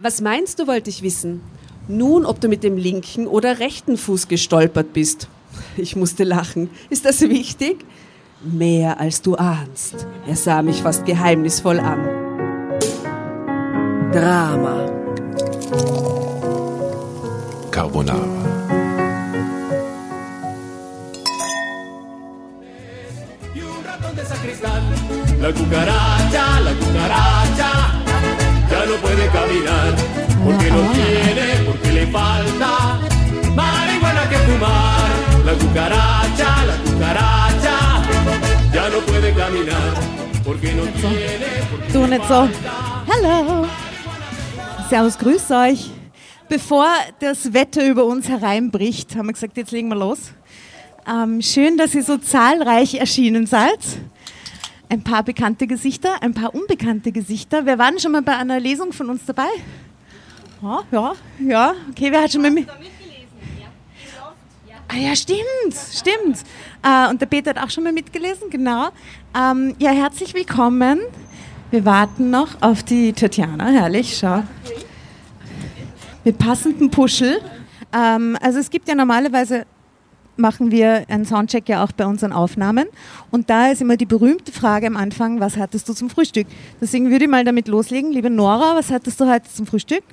Was meinst du, wollte ich wissen? Nun, ob du mit dem linken oder rechten Fuß gestolpert bist. Ich musste lachen. Ist das wichtig? Mehr als du ahnst. Er sah mich fast geheimnisvoll an. Drama. Carbonara. La cucaracha, la cucaracha, puede caminar, porque no tiene, porque le falta marihuana que fumar. La cucaracha, la cucaracha, ya no puede caminar, porque no tiene, porque Du nicht so. Hallo. Servus, grüß euch. Bevor das Wetter über uns hereinbricht, haben wir gesagt, jetzt legen wir los. Ähm, schön, dass ihr so zahlreich erschienen seid. Ein paar bekannte Gesichter, ein paar unbekannte Gesichter. Wer war denn schon mal bei einer Lesung von uns dabei? Ja, ja, ja. Okay, wer hat schon mal mit? Ah ja, stimmt, stimmt. Äh, und der Peter hat auch schon mal mitgelesen, genau. Ähm, ja, herzlich willkommen. Wir warten noch auf die Tatjana, herrlich, schau. Mit passendem Puschel. Ähm, also es gibt ja normalerweise, machen wir einen Soundcheck ja auch bei unseren Aufnahmen. Und da ist immer die berühmte Frage am Anfang, was hattest du zum Frühstück? Deswegen würde ich mal damit loslegen. Liebe Nora, was hattest du heute zum Frühstück?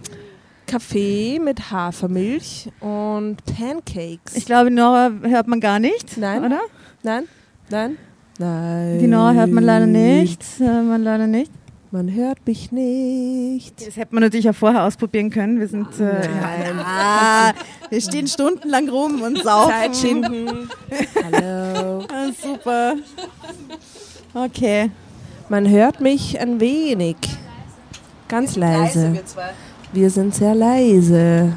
Kaffee mit Hafermilch und Pancakes. Ich glaube, Nora hört man gar nicht, Nein. oder? nein, nein, nein. Die Nora hört man leider nicht. Hört man leider nicht. Man hört mich nicht. Das hätte man natürlich auch vorher ausprobieren können. Wir sind, äh, ja, wir stehen stundenlang rum und saufen. Zeit schinden. Hallo. Ah, super. Okay. Man hört mich ein wenig. Ganz leise. Wir sind sehr leise.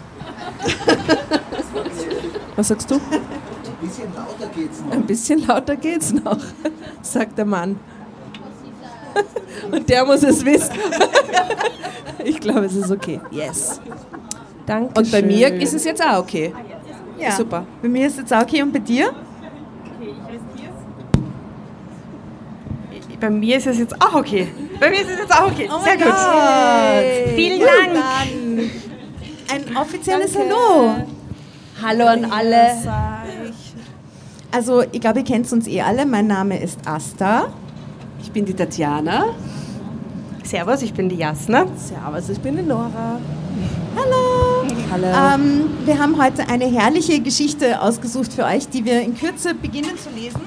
Was sagst du? Ein bisschen lauter geht's noch. Ein bisschen lauter geht's noch, sagt der Mann. Und der muss es wissen. Ich glaube, es ist okay. Yes. Danke. Und bei mir ist es jetzt auch okay. Ja. Super. Bei mir ist es jetzt auch okay und bei dir? Bei mir ist es jetzt auch okay. Bei mir ist es jetzt auch okay. Oh Sehr mein gut. Gott. Vielen Gut, Dank. Ein offizielles Hallo. Hallo an alle. Also, ich glaube, ihr kennt uns eh alle. Mein Name ist Asta. Ich bin die Tatjana. Servus, ich bin die Jasna. Servus, ich bin die Nora. Hallo. Hallo. Ähm, wir haben heute eine herrliche Geschichte ausgesucht für euch, die wir in Kürze beginnen zu lesen.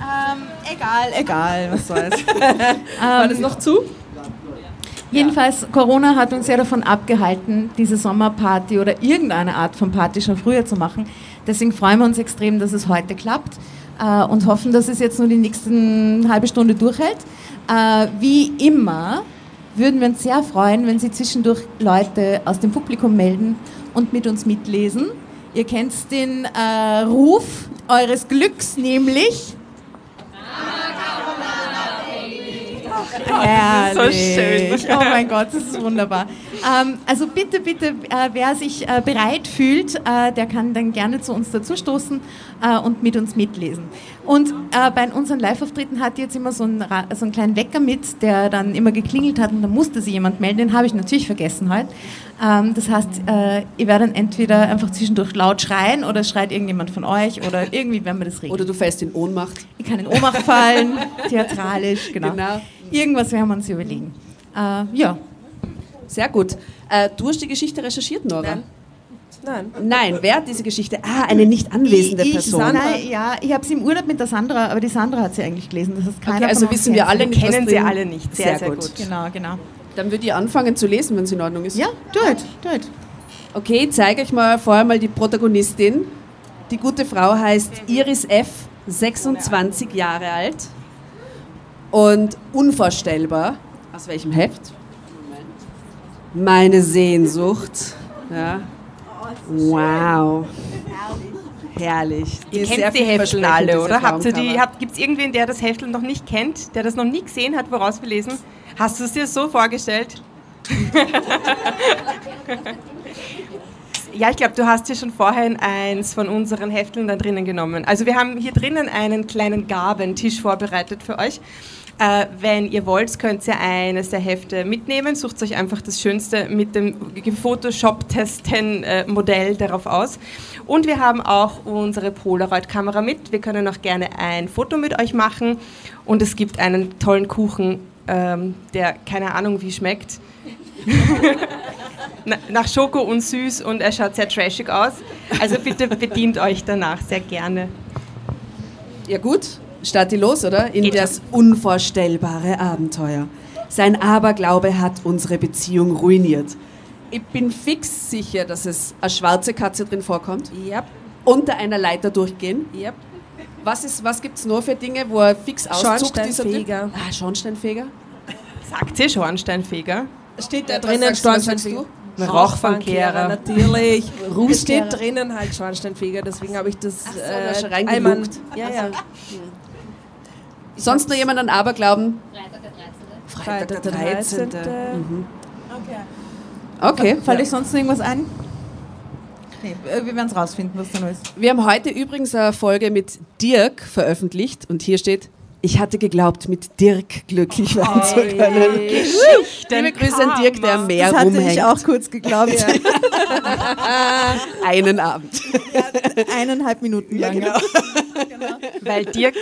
Ähm, egal, egal, was soll's. War das noch zu? Jedenfalls, Corona hat uns ja davon abgehalten, diese Sommerparty oder irgendeine Art von Party schon früher zu machen. Deswegen freuen wir uns extrem, dass es heute klappt äh, und hoffen, dass es jetzt nur die nächsten halbe Stunde durchhält. Äh, wie immer würden wir uns sehr freuen, wenn Sie zwischendurch Leute aus dem Publikum melden und mit uns mitlesen. Ihr kennt den äh, Ruf eures Glücks, nämlich. Herrlich. so schön. Oh mein Gott, das ist wunderbar. Ähm, also bitte, bitte, äh, wer sich äh, bereit fühlt, äh, der kann dann gerne zu uns dazustoßen äh, und mit uns mitlesen. Und äh, bei unseren Live-Auftritten hat jetzt immer so einen, so einen kleinen Wecker mit, der dann immer geklingelt hat und da musste sich jemand melden. Den habe ich natürlich vergessen heute. Ähm, das heißt, äh, ihr werdet entweder einfach zwischendurch laut schreien oder schreit irgendjemand von euch oder irgendwie werden wir das regeln. Oder du fällst in Ohnmacht. Ich kann in Ohnmacht fallen, theatralisch, genau. Genau. Irgendwas werden wir uns überlegen. Äh, ja, Sehr gut. Äh, du hast die Geschichte recherchiert, Nora? Nein. Nein. Nein, wer hat diese Geschichte? Ah, eine nicht anwesende ich, Person. Ich, nein, ja, ich habe sie im Urlaub mit der Sandra, aber die Sandra hat sie eigentlich gelesen. Das heißt, keiner Okay, also von uns wissen wir alle nicht, kennen sie alle nicht. Sehr, sehr gut. Genau, genau. Dann würde ich anfangen zu lesen, wenn es in Ordnung ist. Ja, do it, do it. Okay, ich zeige euch mal vorher mal die Protagonistin. Die gute Frau heißt Iris F., 26 Jahre alt und unvorstellbar. Aus welchem Heft? Meine Sehnsucht. Ja. Wow. Herrlich. Die Ihr kennt die vielversprechend, alle, oder? Habt ihr die, Frauencover. habt, Gibt es irgendwen, der das Heftel noch nicht kennt, der das noch nie gesehen hat, woraus wir lesen? Hast du es dir so vorgestellt? Ja, ich glaube, du hast dir schon vorhin eins von unseren Hefteln da drinnen genommen. Also wir haben hier drinnen einen kleinen Gabentisch vorbereitet für euch. Äh, wenn ihr wollt, könnt ihr eines der Hefte mitnehmen. Sucht euch einfach das Schönste mit dem gefotoshopptesten äh, darauf aus. Und wir haben auch unsere Polaroid-Kamera mit. Wir können auch gerne ein Foto mit euch machen. Und es gibt einen tollen Kuchen, ähm, der keine Ahnung wie schmeckt. Na- Nach Schoko und süß und er schaut sehr trashig aus. Also bitte bedient euch danach sehr gerne. Ja gut, start die los, oder? In Geht das unvorstellbare Abenteuer. Sein Aberglaube hat unsere Beziehung ruiniert. Ich bin fix sicher, dass es eine schwarze Katze drin vorkommt. Yep, Unter einer Leiter durchgehen. yep. Was, ist- was gibt es noch für Dinge, wo er fix auszuckt? Schornsteinfeger. Ah, Schornsteinfeger. Sagt ihr Schornsteinfeger? Steht da drinnen Schornsteinfeger? Ein Rauchfangkehrer. Natürlich. Es Rußkehrer. steht drinnen halt Schornsteinfeger, deswegen habe ich das Ach so, äh, reingelugt. einmal- Ja, ja. Sonst noch jemand an Aberglauben? Freitag der 13. Okay. Fällt euch sonst noch irgendwas ein? Nee, äh, wir werden es rausfinden, was da noch ist. Wir haben heute übrigens eine Folge mit Dirk veröffentlicht und hier steht, ich hatte geglaubt, mit Dirk glücklich werden zu können. Liebe Grüße an Dirk, der am Meer das hatte rumhängt. ich auch kurz geglaubt. Einen Abend. Eineinhalb Minuten lang. genau. Weil Dirk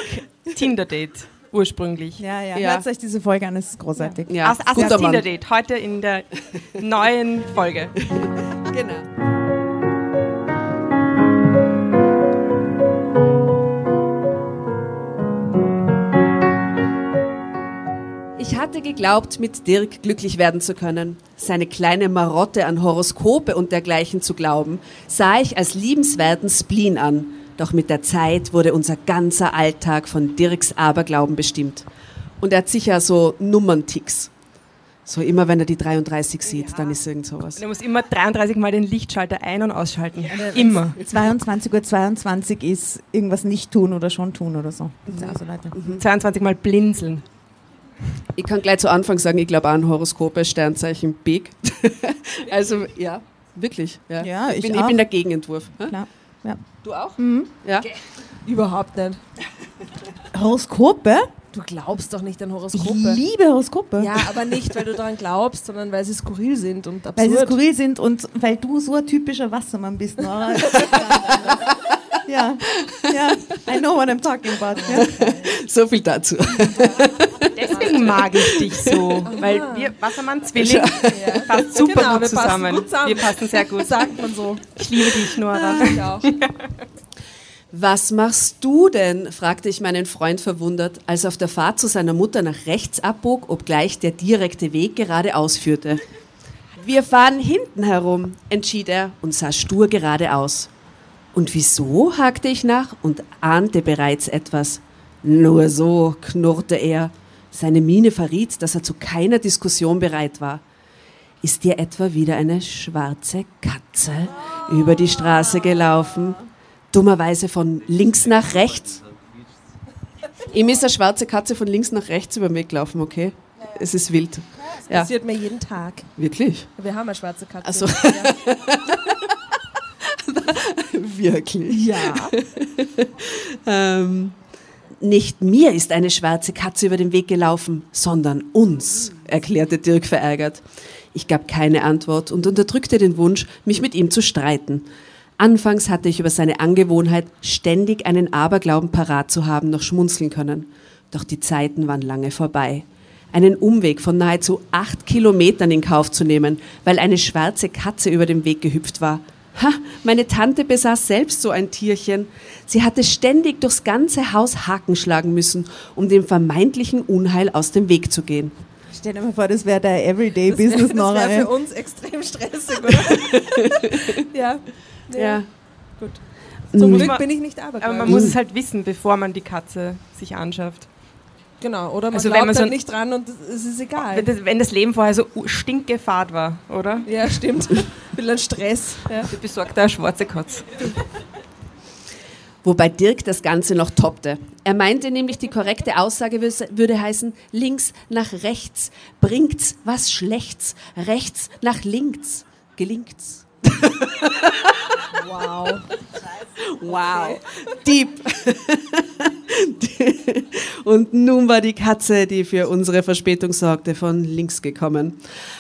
Tinder-Date ursprünglich. Ja, ja. Ja. Hört euch diese Folge an, es ist großartig. Ja, As, as guter Mann. Tinder-Date, heute in der neuen Folge. Genau. Ich hatte geglaubt, mit Dirk glücklich werden zu können. Seine kleine Marotte an Horoskope und dergleichen zu glauben, sah ich als liebenswerten Spleen an. Doch mit der Zeit wurde unser ganzer Alltag von Dirks Aberglauben bestimmt. Und er hat sicher so Nummernticks. So immer, wenn er die 33 sieht, dann ist irgend sowas. Er muss immer 33 Mal den Lichtschalter ein- und ausschalten. Immer. 22 Uhr 22 ist irgendwas nicht tun oder schon tun oder so. Ja, also Leute. 22 Mal blinzeln. Ich kann gleich zu Anfang sagen, ich glaube an Horoskope, Sternzeichen Big. also ja, wirklich. Ja, Ja, ich bin, ich auch. bin der Gegenentwurf. Klar. Ja. Du auch? Ja. Überhaupt nicht. Horoskope? Du glaubst doch nicht an Ich Horoskope. liebe Horoskope. Ja, aber nicht, weil du daran glaubst, sondern weil sie skurril sind und Weil sie absurd. skurril sind und weil du so ein typischer Wassermann bist, Nora. ja, ja, I know what I'm talking about. Ja. So viel dazu. Mag ich dich so. Weil wir, Wassermann, Zwilling, passt super Genau, gut, wir passen zusammen. gut zusammen. Wir passen sehr gut. Sagt man so. Ich liebe dich, Nora. Ich auch. Was machst du denn? fragte ich meinen Freund verwundert, als er auf der Fahrt zu seiner Mutter nach rechts abbog, obgleich der direkte Weg geradeaus führte. Wir fahren hinten herum, entschied er und sah stur geradeaus. Und wieso? hakte ich nach und ahnte bereits etwas. Nur so, knurrte er. Seine Miene verriet, dass er zu keiner Diskussion bereit war. Ist dir etwa wieder eine schwarze Katze über die Straße gelaufen? Dummerweise von links nach rechts. Ihm ist eine schwarze Katze von links nach rechts über den Weg gelaufen, okay? Es ist wild. Ja, Passiert mir jeden Tag. wirklich? Wir haben eine schwarze Katze. Ach so. Ja. Wirklich. ja. Ähm, nicht mir ist eine schwarze Katze über den Weg gelaufen, sondern uns, erklärte Dirk verärgert. Ich gab keine Antwort und unterdrückte den Wunsch, mich mit ihm zu streiten. Anfangs hatte ich über seine Angewohnheit, ständig einen Aberglauben parat zu haben, noch schmunzeln können. Doch die Zeiten waren lange vorbei. Einen Umweg von nahezu acht Kilometern in Kauf zu nehmen, weil eine schwarze Katze über den Weg gehüpft war. Ha, meine Tante besaß selbst so ein Tierchen. Sie hatte ständig durchs ganze Haus Haken schlagen müssen, um dem vermeintlichen Unheil aus dem Weg zu gehen. Stell dir mal vor, das wäre der Everyday Das wäre für uns extrem stressig, oder? ja. Ja. Gut. Mhm. Zum Glück bin ich nicht Aber man muss es halt wissen, bevor man die Katze sich anschafft. Genau, oder man Also wenn glaubt man so nicht dran und es ist egal. Wenn das, wenn das Leben vorher so stinkgefahrt war, oder? Ja, stimmt. Bisschen ein Stress. Ja. Du besorgt eine schwarze Katze. Wobei Dirk das Ganze noch toppte. Er meinte nämlich, die korrekte Aussage würde heißen, links nach rechts, bringt's was Schlechts, rechts nach links, gelingt's. Wow. Wow, deep. Und nun war die Katze, die für unsere Verspätung sorgte, von links gekommen.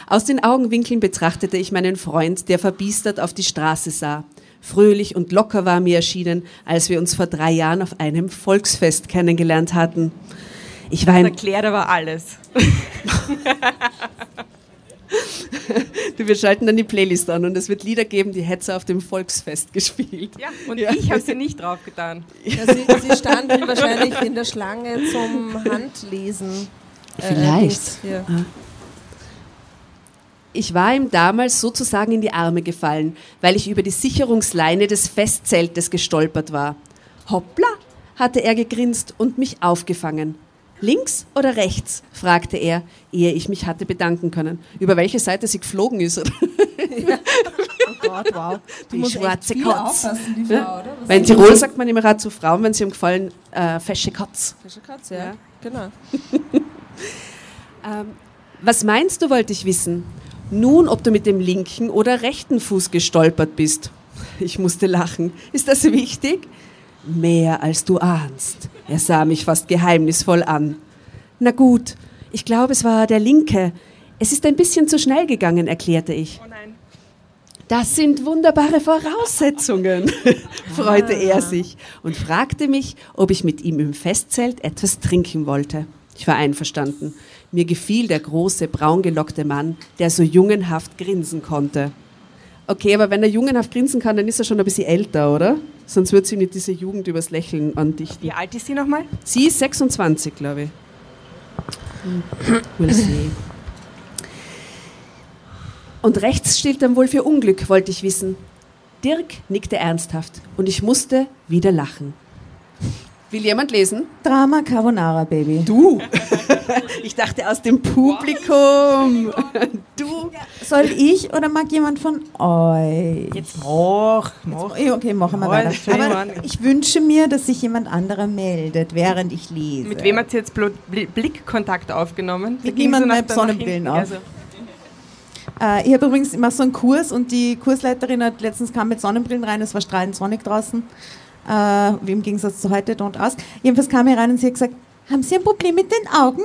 Aus den Augenwinkeln betrachtete ich meinen Freund, der verbiestert auf die Straße sah. Fröhlich und locker war mir erschienen, als wir uns vor drei Jahren auf einem Volksfest kennengelernt hatten. Ich war Das erklärt aber alles. Du, wir schalten dann die Playlist an und es wird Lieder geben, die hätte auf dem Volksfest gespielt. Ja, und Ja. ich habe sie nicht draufgetan. Ja, sie, sie standen wahrscheinlich in der Schlange zum Handlesen. Äh, Vielleicht. Hier. Ich war ihm damals sozusagen in die Arme gefallen, weil ich über die Sicherungsleine des Festzeltes gestolpert war. Hoppla, hatte er gegrinst und mich aufgefangen. Links oder rechts? fragte er, ehe ich mich hatte bedanken können. Über welche Seite sie geflogen ist. oder? Oh Gott, wow. Die musst schwarze echt Kotz. die Frau, Ja? oder? Was Weil in Tirol sagt man immer gerade zu Frauen, wenn sie ihm gefallen, äh, fesche Kotz. Fische Katze, ja. Ja. Genau. Ähm, was meinst du, wollte ich wissen? Nun, ob du mit dem linken oder rechten Fuß gestolpert bist. Ich musste lachen. Ist das wichtig? Mehr als du ahnst. Er sah mich fast geheimnisvoll an. Na gut, ich glaube, es war der linke. Es ist ein bisschen zu schnell gegangen, erklärte ich. Oh nein. Das sind wunderbare Voraussetzungen, freute er sich und fragte mich, ob ich mit ihm im Festzelt etwas trinken wollte. Ich war einverstanden. Mir gefiel der große, braungelockte Mann, der so jungenhaft grinsen konnte. Okay, aber wenn er jungenhaft grinsen kann, dann ist er schon ein bisschen älter, oder? Sonst wird sie nicht diese Jugend übers Lächeln andichten. Wie alt ist sie nochmal? Sie ist 26, glaube ich. We'll see. Und rechts steht dann wohl für Unglück, wollte ich wissen. Dirk nickte ernsthaft und ich musste wieder lachen. Will jemand lesen? Drama Carbonara, Baby. Du. Ich dachte aus dem Publikum. Du. Soll ich oder mag jemand von euch? Jetzt mach, mach. Okay, machen wir weiter. Aber ich wünsche mir, dass sich jemand anderer meldet, während ich lese. Mit wem hat sie jetzt Blickkontakt aufgenommen? Mit niemandem mit nach Sonnenbrillen auf. also. Äh, ich habe übrigens immer so einen Kurs und die Kursleiterin hat letztens kam mit Sonnenbrillen rein, es war strahlend sonnig draußen, äh, wie im Gegensatz zu heute, don't ask. Jedenfalls kam er rein und sie hat gesagt, haben Sie ein Problem mit den Augen?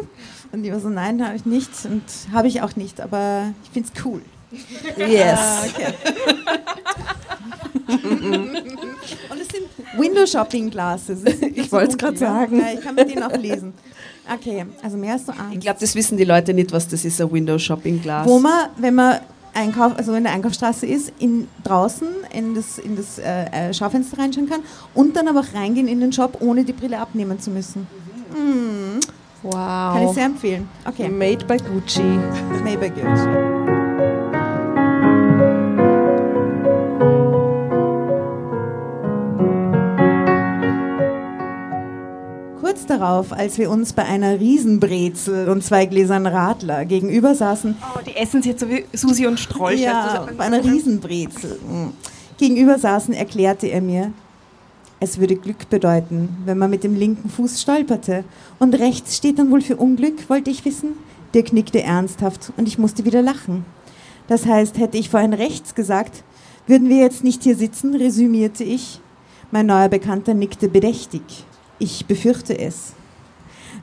Und ich war so, nein, habe ich nicht und habe ich auch nicht, aber ich finde es cool. Yes. Ah, okay. und es sind Window Shopping Glasses. Ich wollte es gerade sagen. Ja, ich kann mit denen auch lesen. Okay, also mehr als so Angst. Ich glaube, das wissen die Leute nicht, was das ist, ein Window-Shopping-Glas. Wo man, wenn man Einkauf, also in der Einkaufsstraße ist, in, draußen in das, in das äh, äh, Schaufenster reinschauen kann und dann aber auch reingehen in den Shop, ohne die Brille abnehmen zu müssen. Mhm. Kann ich Wow. sehr empfehlen. Okay, Made by Gucci. maybe good. Kurz darauf, als wir uns bei einer Riesenbrezel und zwei Gläsern Radler gegenüber saßen, Oh, die essen jetzt so wie Susi und Strolch. ja, Also, bei einer Riesenbrezel. Mm. Gegenüber saßen, erklärte er mir, es würde Glück bedeuten, wenn man mit dem linken Fuß stolperte. Und rechts steht dann wohl für Unglück, wollte ich wissen. Dirk nickte ernsthaft und ich musste wieder lachen. Das heißt, hätte ich vorhin rechts gesagt, würden wir jetzt nicht hier sitzen, resümierte ich. Mein neuer Bekannter nickte bedächtig. Ich befürchte es.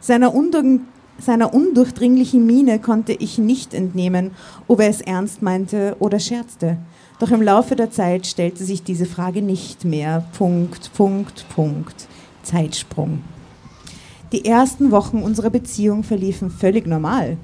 Seiner, undurch, seiner undurchdringlichen Miene konnte ich nicht entnehmen, ob er es ernst meinte oder scherzte. Doch im Laufe der Zeit stellte sich diese Frage nicht mehr. Punkt, Punkt, Punkt. Zeitsprung. Die ersten Wochen unserer Beziehung verliefen völlig normal.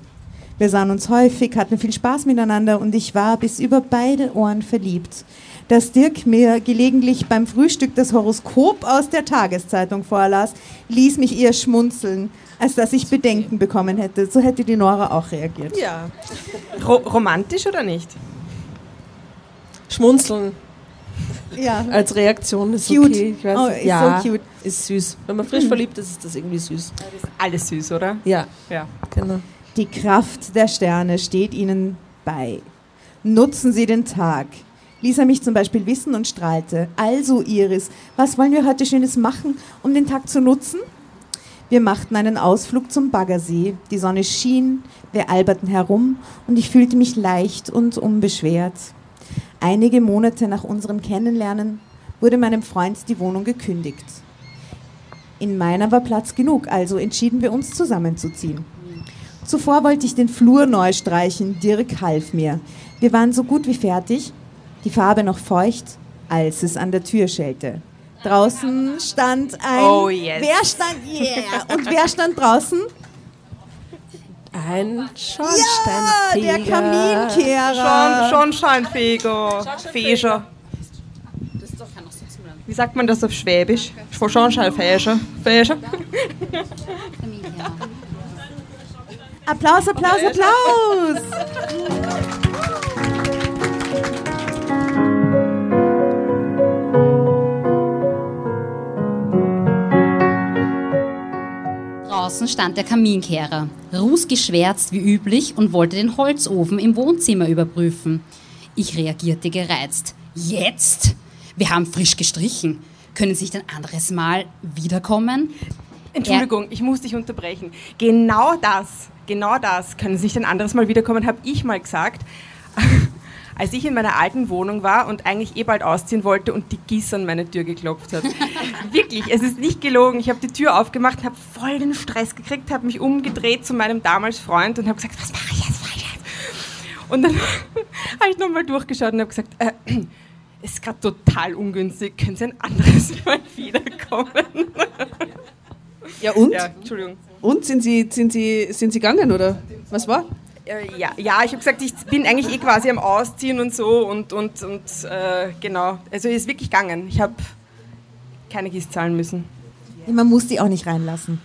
Wir sahen uns häufig, hatten viel Spaß miteinander und ich war bis über beide Ohren verliebt. Dass Dirk mir gelegentlich beim Frühstück das Horoskop aus der Tageszeitung vorlas, ließ mich eher schmunzeln, als dass ich Bedenken bekommen hätte. So hätte die Nora auch reagiert. Ja. Ro romantisch oder nicht? Schmunzeln Ja, als Reaktion ist cute. okay. Ich weiß, oh, ist ja, so cute. ist süß. Wenn man frisch verliebt ist, ist das irgendwie süß. Alles süß, oder? Ja, Ja. genau. Die Kraft der Sterne steht Ihnen bei. Nutzen Sie den Tag. Ließ er mich zum Beispiel wissen und strahlte. Also, Iris, was wollen wir heute Schönes machen, um den Tag zu nutzen? Wir machten einen Ausflug zum Baggersee. Die Sonne schien, wir alberten herum und ich fühlte mich leicht und unbeschwert. Einige Monate nach unserem Kennenlernen wurde meinem Freund die Wohnung gekündigt. In meiner war Platz genug, also entschieden wir uns zusammenzuziehen. Zuvor wollte ich den Flur neu streichen, Dirk half mir. Wir waren so gut wie fertig, die Farbe noch feucht, als es an der Tür schellte. Draußen stand ein. Oh, yes. Wer stand. Yeah! Und wer stand draußen? Ein Ja, Schornsteinfeger. der Kaminkehrer. Schon, schon Scheinfeger. Feger. Wie sagt man das auf Schwäbisch? Schon Scheinfeger. Feger. Applaus, Applaus, Applaus! Draußen stand der Kaminkehrer, rußgeschwärzt wie üblich und wollte den Holzofen im Wohnzimmer überprüfen. Ich reagierte gereizt. Jetzt? Wir haben frisch gestrichen. Können Sie nicht ein anderes Mal wiederkommen? Entschuldigung, ich muss dich unterbrechen. Genau das, genau das, können Sie nicht ein anderes Mal wiederkommen, habe ich mal gesagt, als ich in meiner alten Wohnung war und eigentlich eh bald ausziehen wollte und die Gieß an meine Tür geklopft hat. Wirklich, es ist nicht gelogen. Ich habe die Tür aufgemacht, habe voll den Stress gekriegt, habe mich umgedreht zu meinem damals Freund und habe gesagt, was mache ich jetzt, was jetzt? Und dann habe ich nochmal durchgeschaut und habe gesagt, äh, es ist gerade total ungünstig, können Sie ein anderes Mal wiederkommen? Ja, und? Ja, Entschuldigung. Und sind Sie, sind, Sie, sind Sie gegangen oder was war? Äh, ja, ja, ich habe gesagt, ich bin eigentlich eh quasi am Ausziehen und so und, und, und äh, genau. Also ist wirklich gegangen. Ich habe keine Gieß zahlen müssen. Man muss die auch nicht reinlassen.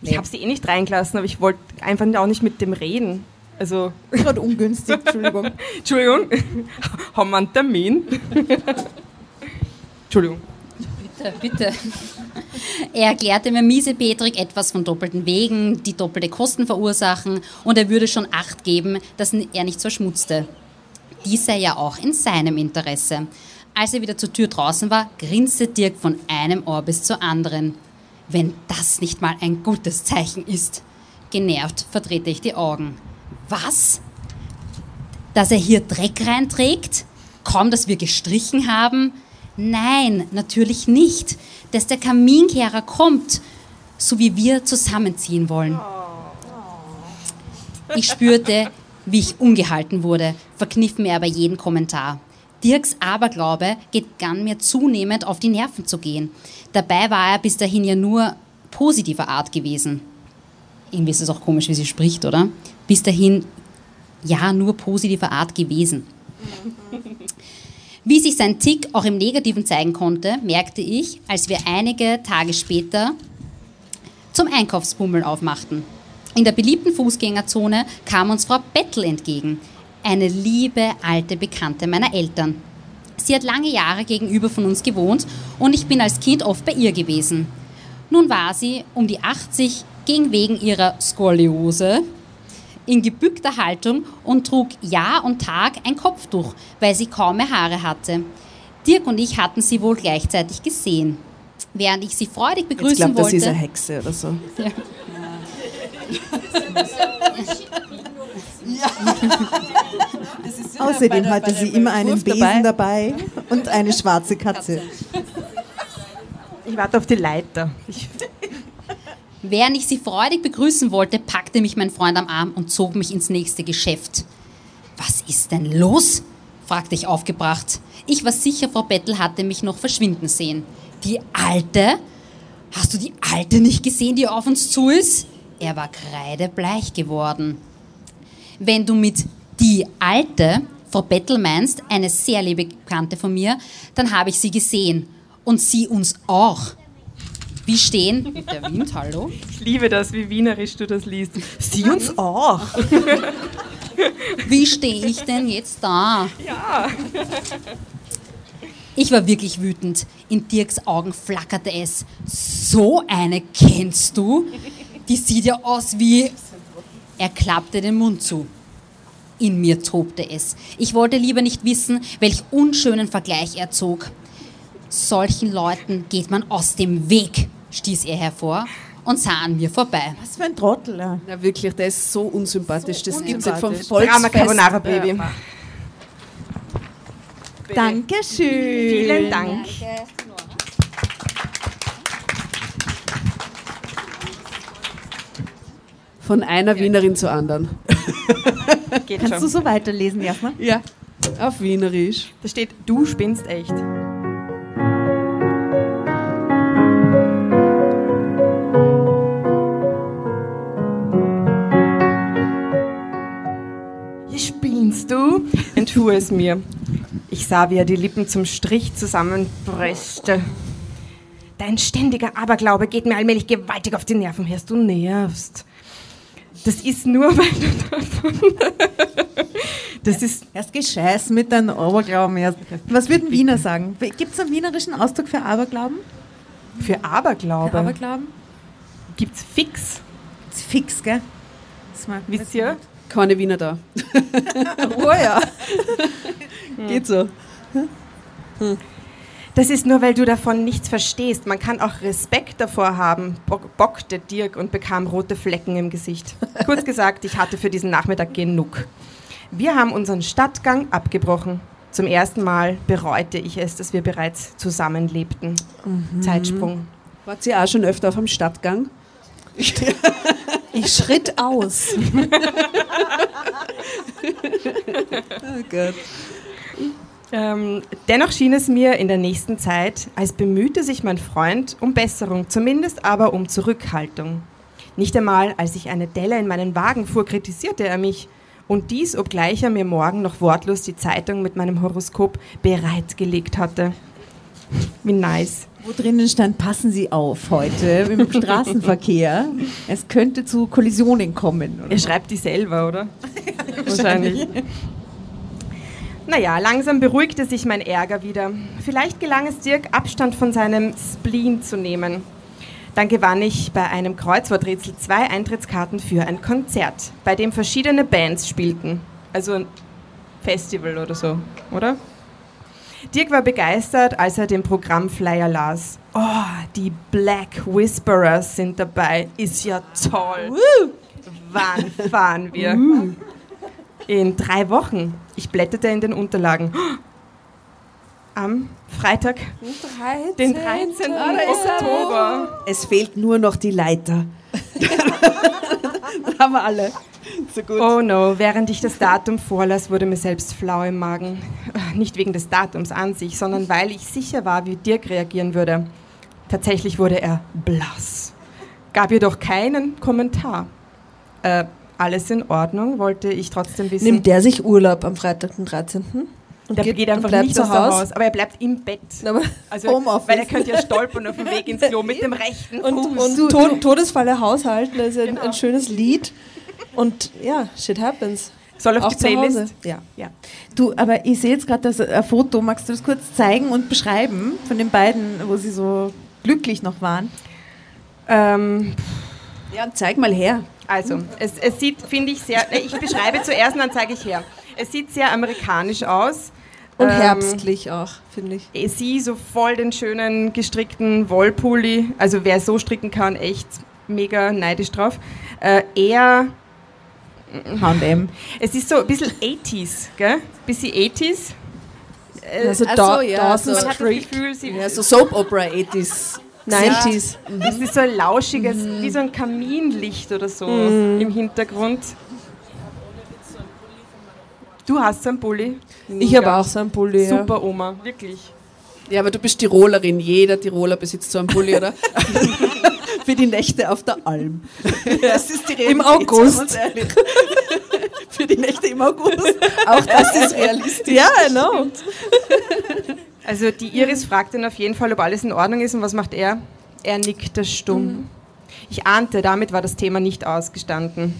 Ich habe sie eh nicht reingelassen, aber ich wollte einfach auch nicht mit dem reden. Also, Gerade ungünstig, Entschuldigung. Entschuldigung, haben wir einen Termin? Entschuldigung. Bitte, bitte. Er erklärte mir miesepetrig etwas von doppelten Wegen, die doppelte Kosten verursachen und er würde schon Acht geben, dass er nicht verschmutzte. Dies sei ja auch in seinem Interesse. Als er wieder zur Tür draußen war, grinste Dirk von einem Ohr bis zur anderen. Wenn das nicht mal ein gutes Zeichen ist. Genervt verdrehte ich die Augen. Was? Dass er hier Dreck reinträgt? Kaum, dass wir gestrichen haben? Nein, natürlich nicht. Dass der Kaminkehrer kommt, so wie wir zusammenziehen wollen. Ich spürte, wie ich ungehalten wurde, verkniff mir aber jeden Kommentar. Dirks Aberglaube begann mir zunehmend auf die Nerven zu gehen. Dabei war er bis dahin ja nur positiver Art gewesen. Irgendwie ist es auch komisch, wie sie spricht, oder? Bis dahin ja nur positiver Art gewesen. Wie sich sein Tick auch im Negativen zeigen konnte, merkte ich, als wir einige Tage später zum Einkaufsbummel aufmachten. In der beliebten Fußgängerzone kam uns Frau Bettel entgegen, eine liebe alte Bekannte meiner Eltern. Sie hat lange Jahre gegenüber von uns gewohnt und ich bin als Kind oft bei ihr gewesen. Nun war sie um die 80, ging wegen ihrer Skoliose in gebückter Haltung und trug Jahr und Tag ein Kopftuch, weil sie kaum mehr Haare hatte. Dirk und ich hatten sie wohl gleichzeitig gesehen. Während ich sie freudig Ich begrüßen glaube, das wollte. ist eine Hexe oder so. Außerdem hatte sie immer einen Besen dabei und eine schwarze Katze. Ich warte auf die Leiter. Ich, Während ich sie freudig begrüßen wollte, packte mich mein Freund am Arm und zog mich ins nächste Geschäft. Was ist denn los? fragte ich aufgebracht. Ich war sicher, Frau Bettel hatte mich noch verschwinden sehen. Die Alte? Hast du die Alte nicht gesehen, die auf uns zu ist? Er war kreidebleich geworden. Wenn du mit die Alte, Frau Bettel meinst, eine sehr liebe Bekannte von mir, dann habe ich sie gesehen. Und sie uns auch. Wie stehen? Der Wind, hallo? ich liebe das, wie wienerisch du das liest. Sie uns auch. Wie stehe ich denn jetzt da? Ja. Ich war wirklich wütend. In Dirks Augen flackerte es. So eine kennst du? Die sieht ja aus wie. Er klappte den Mund zu. In mir tobte es. Ich wollte lieber nicht wissen, welch unschönen Vergleich er zog solchen Leuten geht man aus dem Weg, stieß er hervor und sah an mir vorbei. Was für ein Trottel. Ja. Na wirklich, der ist so unsympathisch. So das es gibt's vom Volksfest. Carbonara Baby. Ja. Dankeschön. Vielen Dank. Danke. Von einer Wienerin zur anderen. Geht Kannst schon. du so weiterlesen, Jasna? Ja, auf Wienerisch. Da steht, du spinnst echt. Entfu es mir. Ich sah, wie er die Lippen zum Strich zusammenpresste. Dein ständiger Aberglaube geht mir allmählich gewaltig auf die Nerven, Hörst du nervst. Das ist nur, weil du davon... Das ist Erst gescheiß mit deinem Aberglauben erst. Was würden Wiener sagen? Gibt es einen wienerischen Ausdruck für Aberglauben? für Für Aberglaube. Aberglauben? Gibt's fix. Ist fix, gell? Das Wisst ihr? Keine Wiener da. oh ja. Geht so. Das ist nur, weil du davon nichts verstehst. Man kann auch Respekt davor haben, bo bockte Dirk und bekam rote Flecken im Gesicht. Kurz gesagt, ich hatte für diesen Nachmittag genug. Wir haben unseren Stadtgang abgebrochen. Zum ersten Mal bereute ich es, dass wir bereits zusammenlebten. Zeitsprung. Wart ihr auch schon öfter auf dem Stadtgang? Ich schritt aus. Oh Gott. Ähm, dennoch schien es mir in der nächsten Zeit, als bemühte sich mein Freund um Besserung, zumindest aber um Zurückhaltung. Nicht einmal, als ich eine Delle in meinen Wagen fuhr, kritisierte er mich. Und dies, obgleich er mir morgen noch wortlos die Zeitung mit meinem Horoskop bereitgelegt hatte. Wie nice. Wo drinnen stand, passen Sie auf heute im Straßenverkehr. Es könnte zu Kollisionen kommen. Oder? Er schreibt die selber, oder? Wahrscheinlich. Naja, langsam beruhigte sich mein Ärger wieder. Vielleicht gelang es Dirk, Abstand von seinem Spleen zu nehmen. Dann gewann ich bei einem Kreuzworträtsel zwei Eintrittskarten für ein Konzert, bei dem verschiedene Bands spielten. Also ein Festival oder so, oder? Dirk war begeistert, als er den Programmflyer las. Oh, die Black Whisperers sind dabei. Ist ja toll. Wann fahren wir? In drei Wochen. Ich blätterte in den Unterlagen. Am Freitag, den 13. Oktober. Es fehlt nur noch die Leiter. Haben wir alle. So gut. Oh no, während ich das Datum vorlas, wurde mir selbst flau im Magen. Nicht wegen des Datums an sich, sondern weil ich sicher war, wie Dirk reagieren würde. Tatsächlich wurde er blass. Gab jedoch keinen Kommentar. Äh, alles in Ordnung, wollte ich trotzdem wissen. Nimmt der sich Urlaub am Freitag, den 13. Und der geht, einfach bleibt nicht zu aus dem Haus? Aber er bleibt im Bett. Also, Homeoffice. weil er könnte ja stolpern auf dem Weg ins Klo mit dem rechten und, Fuß. und to Todesfalle haushalten, das ist ein, Genau. ein schönes Lied. Und ja, shit happens. Soll auf Auch die. Playlist? Ja. Ja. Du, aber ich sehe jetzt gerade das ein Foto. Magst du das kurz zeigen und beschreiben von den beiden, wo sie so glücklich noch waren? Ähm, Ja, zeig mal her. also, es, es sieht, finde ich, sehr. äh, Ich beschreibe zuerst und dann zeige ich her. Es sieht sehr amerikanisch aus. Und Ähm, herbstlich auch, finde ich. Sie so voll den schönen gestrickten Wollpulli. Also, wer so stricken kann, echt mega neidisch drauf. Äh, er, H&M. es ist so ein bisschen 80s, gell? Bisschen 80s. Äh, Also da, so, ja, Dawson's so. man Creek, Gefühl, Ja, so Soap Opera 80s. 90s. Es ist so ein lauschiges, wie so ein Kaminlicht oder so im Hintergrund. Du hast so einen Pulli. Ich habe auch so einen Pulli. Ja. Super Oma, wirklich. Ja, aber du bist Tirolerin. Jeder Tiroler besitzt so einen Pulli, oder? Für die Nächte auf der Alm. Das ist die Realität. Im August. sagen wir uns ehrlich. Für die Nächte im August. Auch das ist realistisch. Ja, genau. Also die Iris fragt ihn auf jeden Fall, ob alles in Ordnung ist und was macht er? Er nickte stumm. Ich ahnte, damit war das Thema nicht ausgestanden.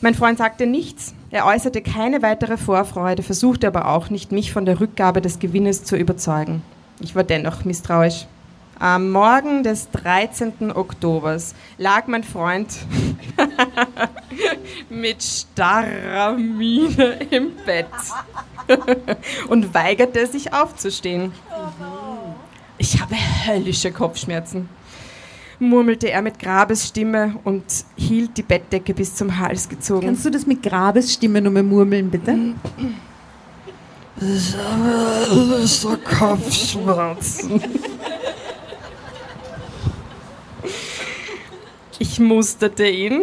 Mein Freund sagte nichts. Er äußerte keine weitere Vorfreude, versuchte aber auch nicht, mich von der Rückgabe des Gewinnes zu überzeugen. Ich war dennoch misstrauisch. Am Morgen des 13. Oktobers lag mein Freund mit starrer Miene im Bett und weigerte sich aufzustehen. Ich habe höllische Kopfschmerzen, murmelte er mit Grabesstimme und hielt die Bettdecke bis zum Hals gezogen. Kannst du das mit Grabesstimme nochmal murmeln, bitte? Ich habe so Kopfschmerzen. Ich musterte ihn.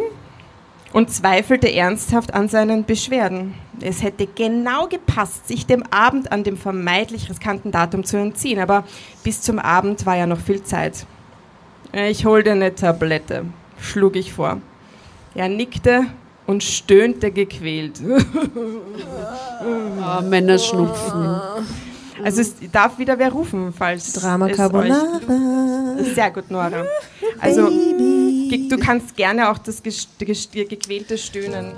und zweifelte ernsthaft an seinen Beschwerden. Es hätte genau gepasst, sich dem Abend an dem vermeintlich riskanten Datum zu entziehen, aber bis zum Abend war ja noch viel Zeit. Ich hol dir eine Tablette, schlug ich vor. Er nickte und stöhnte gequält. Ah, Männerschnupfen. Also es darf wieder wer rufen, falls Drama es Carbonara. Sehr gut, Nora. Also Baby. du kannst gerne auch das gequälte Stöhnen.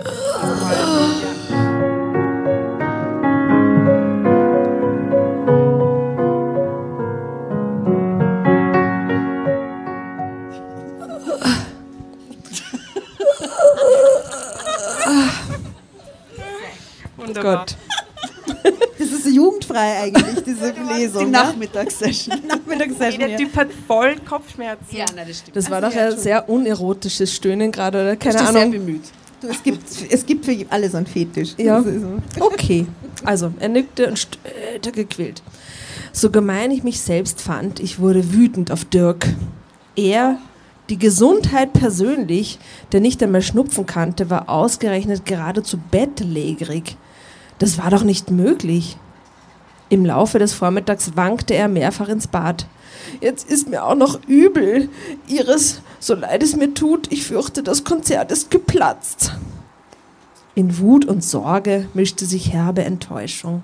Wunderbar. Gott. Jugendfrei eigentlich, diese Lesung. Die ne? Nachmittagssession. Nachmittagssession. Der ja. Typ hat voll Kopfschmerzen. Ja, nein, das stimmt. Das war doch ein sehr unerotisches Stöhnen gerade, oder? Keine du sehr Ahnung. bemüht. Du, es, gibt, es gibt für alles einen Fetisch. Ja. Okay, also er nickte und stöhnte gequält. So gemein ich mich selbst fand, ich wurde wütend auf Dirk. Er, die Gesundheit persönlich, der nicht einmal Schnupfen kannte, war ausgerechnet geradezu bettlägerig. Das war doch nicht möglich. Im Laufe des Vormittags wankte er mehrfach ins Bad. Jetzt ist mir auch noch übel. Iris, so leid es mir tut, ich fürchte, das Konzert ist geplatzt. In Wut und Sorge mischte sich herbe Enttäuschung.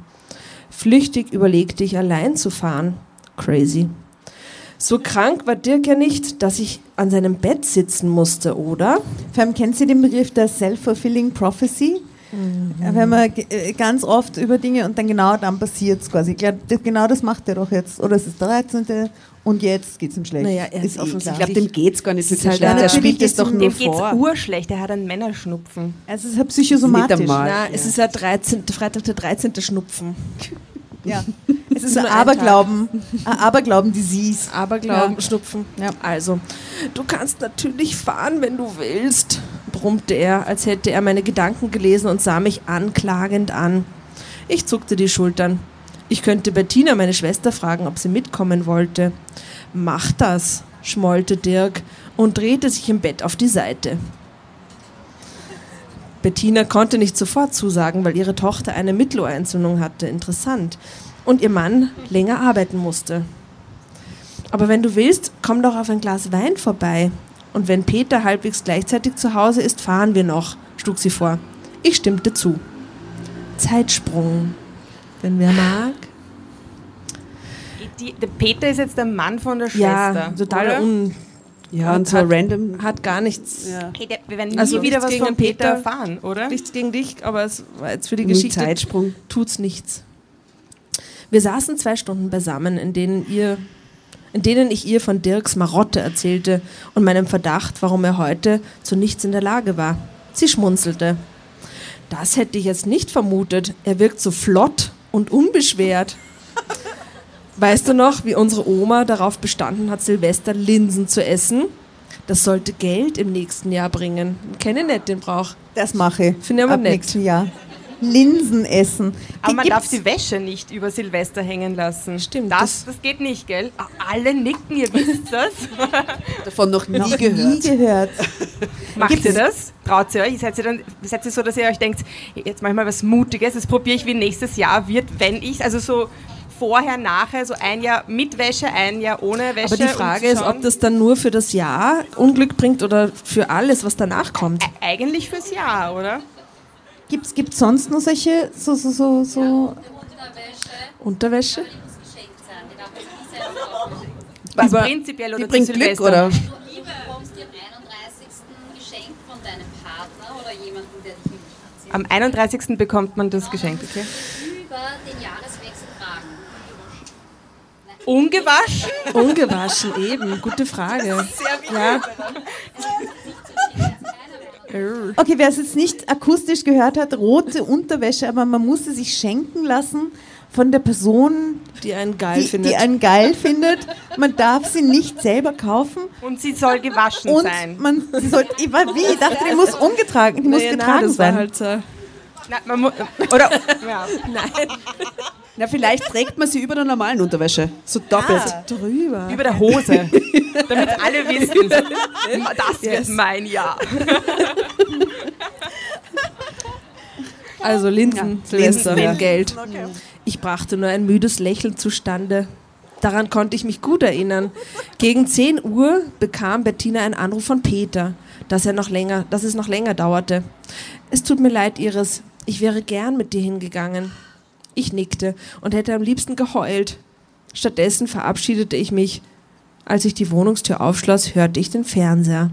Flüchtig überlegte ich, allein zu fahren. Crazy. So krank war Dirk ja nicht, dass ich an seinem Bett sitzen musste, oder? Vor allem kennt Sie den Begriff der Self-Fulfilling Prophecy? Ja, Wenn man äh, ganz oft über Dinge und dann genau dann passiert es quasi. Genau das macht er doch jetzt. Oder es ist der 13. und jetzt geht es ihm schlecht. Naja, er ist eh offensichtlich- Ich glaube, dem geht's gar nicht so ist halt schlecht. Der Natürlich spielt es geht's doch nur Dem geht's vor. urschlecht, er hat einen Männerschnupfen. Also es ist halt psychosomatisch. Nicht einmal. Na, es ist ja 13, Freitag der 13. Schnupfen. Ja. Es ist ein ein Aberglauben. Ein Aberglauben-Disease. Aberglauben, Ja. Schnupfen. Ja. Also, du kannst natürlich fahren, wenn du willst, brummte er, als hätte er meine Gedanken gelesen und sah mich anklagend an. Ich zuckte die Schultern. Ich könnte Bettina, meine Schwester, fragen, ob sie mitkommen wollte. Mach das, schmollte Dirk und drehte sich im Bett auf die Seite. Bettina konnte nicht sofort zusagen, weil ihre Tochter eine Mittelohrentzündung hatte. Interessant. Und ihr Mann länger arbeiten musste. Aber wenn du willst, komm doch auf ein Glas Wein vorbei. Und wenn Peter halbwegs gleichzeitig zu Hause ist, fahren wir noch, schlug sie vor. Ich stimmte zu. Zeitsprung. Wenn wer mag. Die, der Peter ist jetzt der Mann von der Ja, Schwester. total oder? un. Ja, und so hat, random. Hat gar nichts. Ja. Hey, der, wir werden nie Also wieder was gegen von Peter erfahren, oder? Nichts gegen dich, aber es war jetzt für die Nur Geschichte Zeitsprung. tut's nichts. Wir saßen zwei Stunden beisammen, in denen ihr in denen ich ihr von Dirks Marotte erzählte und meinem Verdacht, warum er heute zu nichts in der Lage war. Sie schmunzelte. Das hätte ich jetzt nicht vermutet. Er wirkt so flott und unbeschwert. Weißt du noch, wie unsere Oma darauf bestanden hat, Silvester Linsen zu essen? Das sollte Geld im nächsten Jahr bringen. Kenne nicht den Brauch. Das mache ich. Finde ich aber Ab nett. nächsten Jahr. Linsen essen. Aber Die man gibt's- darf die Wäsche nicht über Silvester hängen lassen. Stimmt, Das, das- das geht nicht, gell? Alle nicken, ihr wisst das. Davon noch nie noch gehört. nie gehört. Macht Gibt's- ihr das? Traut ihr euch? Seid ihr, dann, seid ihr so, dass ihr euch denkt, jetzt mach ich mal was Mutiges, das probiere ich, wie nächstes Jahr wird, wenn ich Also so vorher, nachher, so ein Jahr mit Wäsche, ein Jahr ohne Wäsche. Aber die Frage ist, ob das dann nur für das Jahr Unglück bringt oder für alles, was danach kommt. Ä- Eigentlich fürs Jahr, oder? Gibt es sonst noch solche, so, so, so, so Unterwäsche? Was Aber prinzipiell oder Die bringt Glück, Silvester? oder? Du bekommst dir am 31. Geschenk von deinem Partner oder jemandem, der dich lieb hat. Am 31. bekommt man das Geschenk, okay? Über den Jahreswechsel tragen. Ungewaschen? Ungewaschen, eben. Gute Frage. Ja. Okay, wer es jetzt nicht akustisch gehört hat, rote Unterwäsche, aber man muss sie sich schenken lassen von der Person, Die einen geil die, findet. die einen geil findet. Man darf sie nicht selber kaufen Und sie soll gewaschen und sein. man, sie sollte, ich, war- wie, ich dachte, die muss ungetragen, die muss Naja, na, getragen das war sein. halt so. Na, man mu- oder, ja. Na, vielleicht trägt man sie über der normalen Unterwäsche. So doppelt. Drüber. Über der Hose. Damit alle wissen, das wird mein Jahr. Also Linsen, Silvester, Linsen, ja. Geld. Ich brachte nur ein müdes Lächeln zustande. Daran konnte ich mich gut erinnern. Gegen 10 Uhr bekam Bettina einen Anruf von Peter, dass, er noch länger, dass es noch länger dauerte. Es tut mir leid, Iris. Ich wäre gern mit dir hingegangen. Ich nickte und hätte am liebsten geheult. Stattdessen verabschiedete ich mich. Als ich die Wohnungstür aufschloss, hörte ich den Fernseher.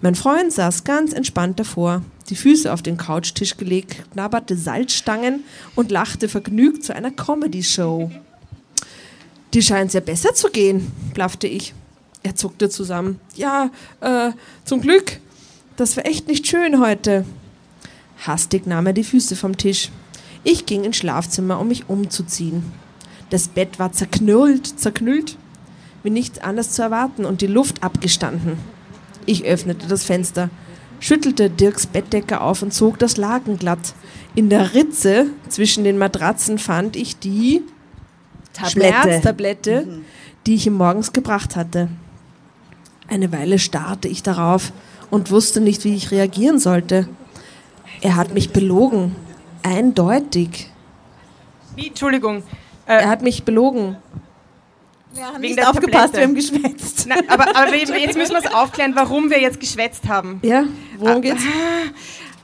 Mein Freund saß ganz entspannt davor, die Füße auf den Couchtisch gelegt, knabberte Salzstangen und lachte vergnügt zu einer Comedy-Show. Die scheint sehr besser zu gehen, blaffte ich. Er zuckte zusammen. Ja, äh, zum Glück. Das war echt nicht schön heute. Hastig nahm er die Füße vom Tisch. Ich ging ins Schlafzimmer, um mich umzuziehen. Das Bett war zerknüllt, zerknüllt, wie nichts anderes zu erwarten und die Luft abgestanden. Ich öffnete das Fenster, schüttelte Dirks Bettdecke auf und zog das Laken glatt. In der Ritze zwischen den Matratzen fand ich die Schmerztablette, die ich ihm morgens gebracht hatte. Eine Weile starrte ich darauf und wusste nicht, wie ich reagieren sollte. Er hat mich belogen. Eindeutig. Wie, Entschuldigung. Er hat mich belogen. Wir haben Wegen nicht der aufgepasst, Tablette. wir haben geschwätzt. Nein, aber, aber wir- jetzt müssen wir es aufklären, warum wir jetzt geschwätzt haben. Ja, worum geht's?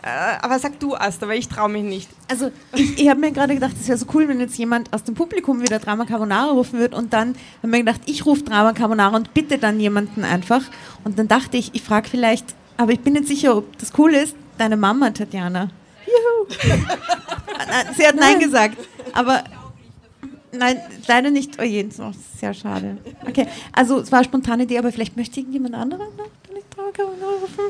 Äh, aber sag du, Asta, weil ich traue mich nicht. Also ich, ich habe mir gerade gedacht, es wäre so cool, wenn jetzt jemand aus dem Publikum wieder Drama Carbonara rufen wird und dann haben wir gedacht, ich rufe Drama Carbonara und bitte dann jemanden einfach. Und dann dachte ich, ich frage vielleicht, aber ich bin nicht sicher, ob das cool ist, deine Mama, Tatjana. Juhu. Nein, Sie hat Nein gesagt, aber nein, leider nicht. Oh je, das ist auch sehr schade. Okay, also es war eine spontane Idee, aber vielleicht möchte irgendjemand anderer noch Drama Carbonara rufen?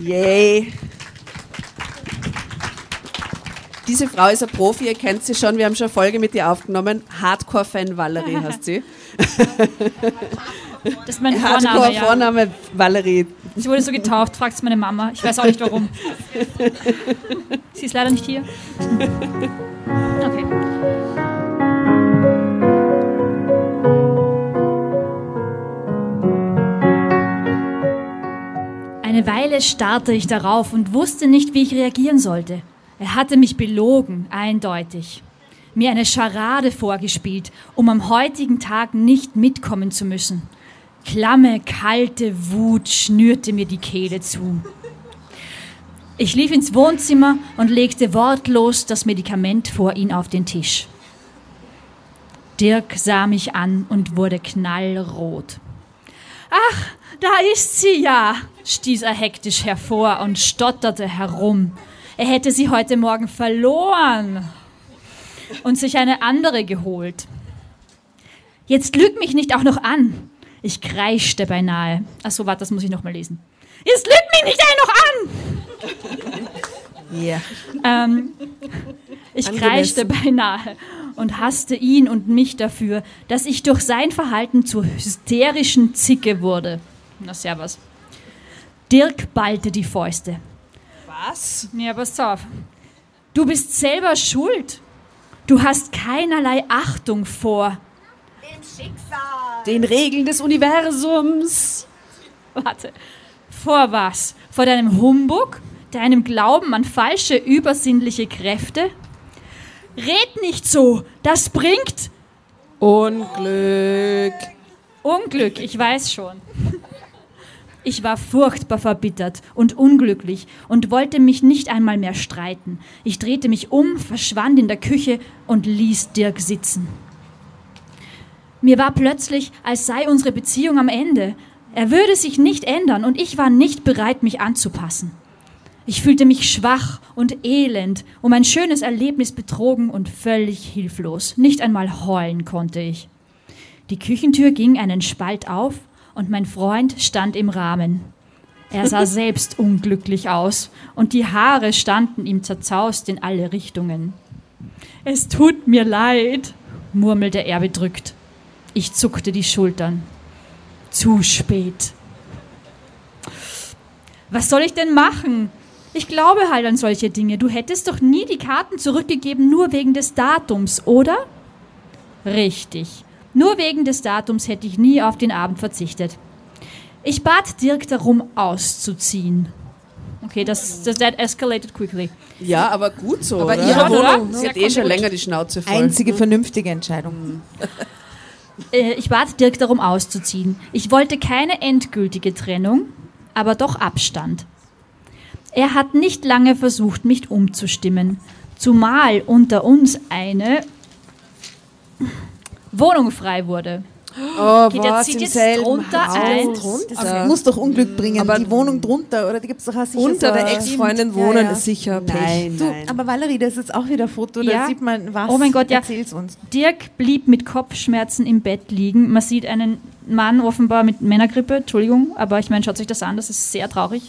Yay! Diese Frau ist ein Profi, ihr kennt sie schon, wir haben schon eine Folge mit ihr aufgenommen. Hardcore-Fan Valerie heißt sie. Das ist mein Vorname, ja. Hardcore-Vorname Valerie. Sie wurde so getauft, fragt meine Mama. Ich weiß auch nicht warum. Sie ist leider nicht hier. Okay. Eine Weile starrte ich darauf und wusste nicht, wie ich reagieren sollte. Er hatte mich belogen, eindeutig. Mir eine Scharade vorgespielt, um am heutigen Tag nicht mitkommen zu müssen. Klamme, kalte Wut schnürte mir die Kehle zu. Ich lief ins Wohnzimmer und legte wortlos das Medikament vor ihn auf den Tisch. Dirk sah mich an und wurde knallrot. Ach, da ist sie ja, stieß er hektisch hervor und stotterte herum. Er hätte sie heute Morgen verloren und sich eine andere geholt. Jetzt lüg mich nicht auch noch an. Ich kreischte beinahe. Achso, warte, das muss ich noch mal lesen. Jetzt lüg mich nicht auch noch an! Ja. Ähm, ich Angemessen. kreischte beinahe und hasste ihn und mich dafür, dass ich durch sein Verhalten zur hysterischen Zicke wurde. Na, servus. Dirk ballte die Fäuste. Was? Ja, pass auf. Du bist selber schuld. Du hast keinerlei Achtung vor. Den Regeln des Universums. Warte. Vor was? Vor deinem Humbug? Deinem Glauben an falsche, übersinnliche Kräfte? Red nicht so. Das bringt Unglück. Unglück, ich weiß schon. Ich war furchtbar verbittert und unglücklich und wollte mich nicht einmal mehr streiten. Ich drehte mich um, verschwand in der Küche und ließ Dirk sitzen. Mir war plötzlich, als sei unsere Beziehung am Ende. Er würde sich nicht ändern und ich war nicht bereit, mich anzupassen. Ich fühlte mich schwach und elend, um ein schönes Erlebnis betrogen und völlig hilflos. Nicht einmal heulen konnte ich. Die Küchentür ging einen Spalt auf und mein Freund stand im Rahmen. Er sah selbst unglücklich aus und die Haare standen ihm zerzaust in alle Richtungen. Es tut mir leid, murmelte er bedrückt. Ich zuckte die Schultern. Zu spät. Was soll ich denn machen? Ich glaube halt an solche Dinge. Du hättest doch nie die Karten zurückgegeben, nur wegen des Datums, oder? Richtig. Nur wegen des Datums hätte ich nie auf den Abend verzichtet. Ich bat Dirk darum, auszuziehen. Okay, das, das that escalated quickly. Ja, aber gut so. Aber oder? ihre? Wohnung, Sie hat eh schon länger die Schnauze voll. Einzige vernünftige Entscheidung. Äh, ich bat Dirk darum auszuziehen. Ich wollte keine endgültige Trennung, aber doch Abstand. Er hat nicht lange versucht, mich umzustimmen, zumal unter uns eine Wohnung frei wurde. Oh, der was, zieht jetzt selben drunter Haus. ein. Das Da. muss doch Unglück bringen. Aber- die Wohnung drunter, oder die gibt es doch auch sicher Unter so der Ex-Freundin Ja, wohnen ja. ist sicher Pech. Nein, Du, nein. aber Valerie, das ist jetzt auch wieder ein Foto, da Ja. sieht man was. Oh mein Gott, ja. Erzähl's uns. Dirk blieb mit Kopfschmerzen im Bett liegen. Man sieht einen Mann offenbar mit Männergrippe, Entschuldigung, aber ich meine, schaut euch das an, das ist sehr traurig.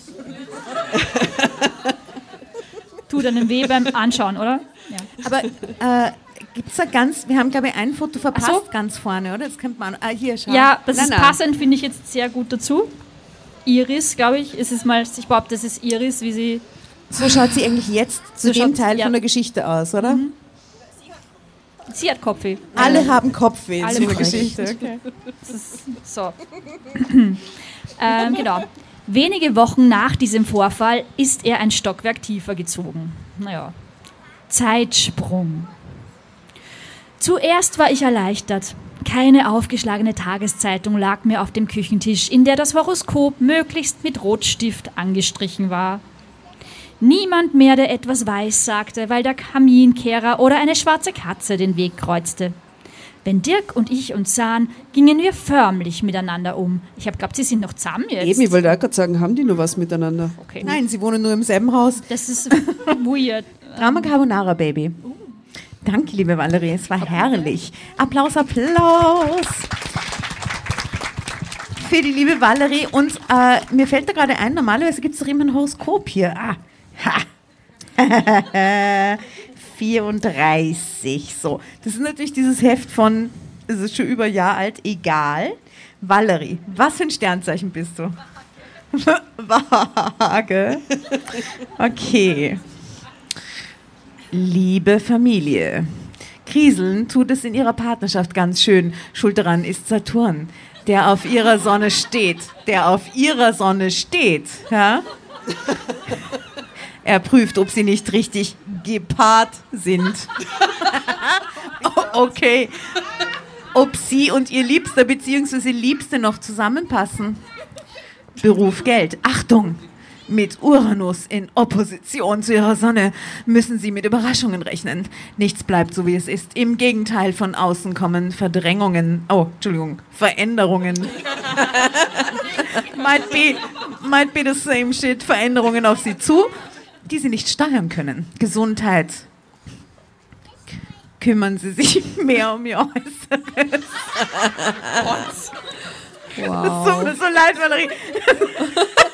Tut einem weh beim Anschauen, oder? Ja. Aber äh, gibt es da ganz, wir haben glaube ich ein Foto verpasst, so. ganz vorne, oder? Das kennt man. Ah, hier, schau. Ja, das Nein, ist nein. passend, finde ich jetzt sehr gut dazu. Iris, glaube ich, ist es mal, ich behaupte, das ist Iris, wie sie. So schaut sie eigentlich jetzt zu So dem Teil ja. von der Geschichte aus, oder? Sie hat Kopfweh. Alle haben Kopfweh Alle in der Geschichte. Ist so. ähm, genau. Wenige Wochen nach diesem Vorfall ist er ein Stockwerk tiefer gezogen. Naja. Zeitsprung. Zuerst war ich erleichtert. Keine aufgeschlagene Tageszeitung lag mir auf dem Küchentisch, in der das Horoskop möglichst mit Rotstift angestrichen war. Niemand mehr, der etwas weiß sagte, weil der Kaminkehrer oder eine schwarze Katze den Weg kreuzte. Wenn Dirk und ich uns sahen, gingen wir förmlich miteinander um. Ich habe geglaubt, sie sind noch zusammen jetzt. Eben, ich wollte auch gerade sagen, haben die nur was miteinander? okay. Nein, sie wohnen nur im selben Haus. Das ist weird. Drama Carbonara, Baby. Danke, liebe Valerie, es war herrlich. Applaus, Applaus. Für die liebe Valerie. Und äh, mir fällt da gerade ein, normalerweise gibt es doch immer ein Horoskop hier. Ah. Ha. 34. So. Das ist natürlich dieses Heft von, es ist schon über ein Jahr alt, egal. Valerie, was für ein Sternzeichen bist du? Waage. Okay. Liebe Familie. Kriseln tut es in ihrer Partnerschaft ganz schön. Schuld daran ist Saturn, der auf ihrer Sonne steht. Der auf ihrer Sonne steht. Ja? Er prüft, ob sie nicht richtig gepaart sind. Okay. Ob sie und ihr Liebster bzw. Liebste noch zusammenpassen. Beruf Geld. Achtung! Mit Uranus in Opposition zu ihrer Sonne müssen sie mit Überraschungen rechnen. Nichts bleibt so, wie es ist. Im Gegenteil, von außen kommen Verdrängungen. Oh, Entschuldigung, Veränderungen. might, be, might be the same shit. Veränderungen auf sie zu, die sie nicht steuern können. Gesundheit. Kümmern Sie sich mehr um Ihr Äußeres. Wow. So, so leid, Valerie.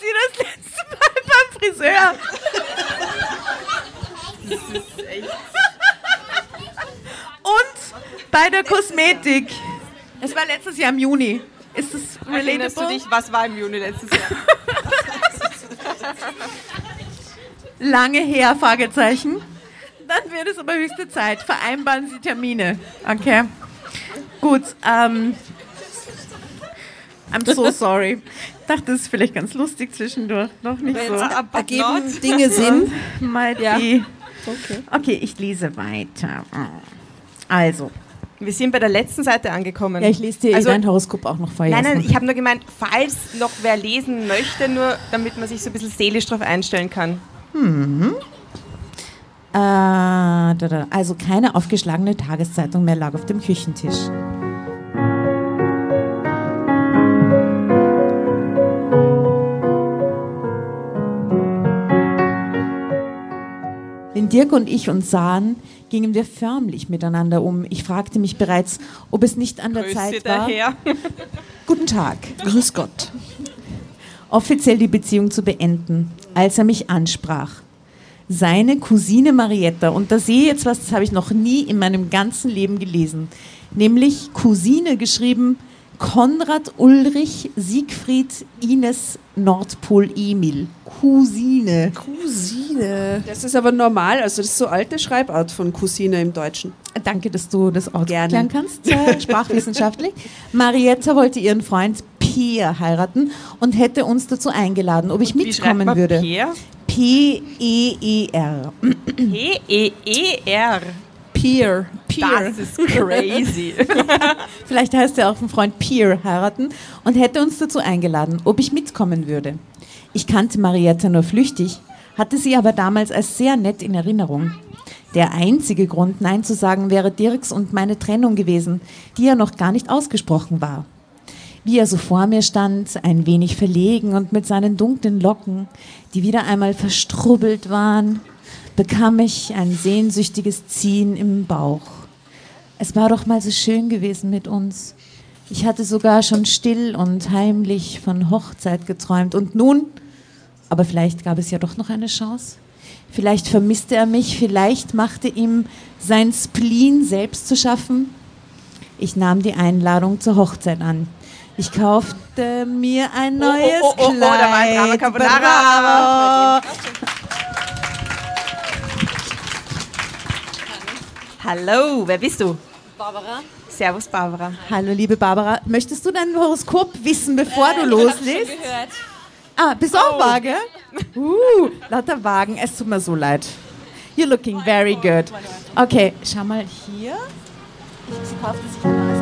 Sie das letzte Mal beim Friseur? Und bei der Kosmetik. Es war letztes Jahr im Juni. Ist das Erinnerst du relatable? dich, was war im Juni letztes Jahr? Lange her, Fragezeichen. Dann wird es aber höchste Zeit. Vereinbaren Sie Termine. Okay. Gut, ähm. I'm so sorry. Ich dachte, das ist vielleicht ganz lustig zwischendurch. Noch nicht so. Ergeben Dinge Sinn? Might Ja. be. Okay, ich lese weiter. Also. Wir sind bei der letzten Seite angekommen. Ja, ich lese dir Also- dein Horoskop auch noch vor. Nein, nein, ich habe nur gemeint, falls noch wer lesen möchte, nur damit man sich so ein bisschen seelisch drauf einstellen kann. Äh, da, da. Also keine aufgeschlagene Tageszeitung mehr lag auf dem Küchentisch. Wenn Dirk und ich uns sahen, gingen wir förmlich miteinander um. Ich fragte mich bereits, ob es nicht an der Grüße Zeit war. daher. Guten Tag. Grüß Gott. offiziell die Beziehung zu beenden, als er mich ansprach. Seine Cousine Marietta, und da sehe ich jetzt was, das habe ich noch nie in meinem ganzen Leben gelesen, nämlich Cousine geschrieben Konrad Ulrich Siegfried Ines Nordpol Emil. Cousine. Cousine. Das ist aber normal, also das ist so alte Schreibart von Cousine im Deutschen. Danke, dass du das auch Gerne. klären kannst, äh, sprachwissenschaftlich. Marietta wollte ihren Freund Peer heiraten und hätte uns dazu eingeladen, ob ich schreibt mitkommen würde. P-E-E-R. P-E-E-R. Peer. Peer. Das ist crazy. Vielleicht heißt er auch ein Freund Peer heiraten und hätte uns dazu eingeladen, ob ich mitkommen würde. Ich kannte Marietta nur flüchtig, hatte sie aber damals als sehr nett in Erinnerung. Der einzige Grund, Nein zu sagen, wäre Dirks und meine Trennung gewesen, die ja noch gar nicht ausgesprochen war. Wie er so vor mir stand, ein wenig verlegen und mit seinen dunklen Locken, die wieder einmal verstrubbelt waren, bekam ich ein sehnsüchtiges Ziehen im Bauch. Es war doch mal so schön gewesen mit uns. Ich hatte sogar schon still und heimlich von Hochzeit geträumt. Und nun, aber vielleicht gab es ja doch noch eine Chance. Vielleicht vermisste er mich, vielleicht machte ihm sein Spleen selbst zu schaffen. Ich nahm die Einladung zur Hochzeit an. Ich kaufte mir ein neues oh, oh, oh, da war ein Drama. Carbonara. Bravo. Hallo, wer bist du? Barbara. Servus, Barbara. Hallo, liebe Barbara. Möchtest du dein Horoskop wissen, bevor du loslegst? Ah, bist du auch vage? Uh, lauter Wagen. Es tut mir so leid. You're looking very good. Okay, schau mal hier. Sie kaufte sich ein neues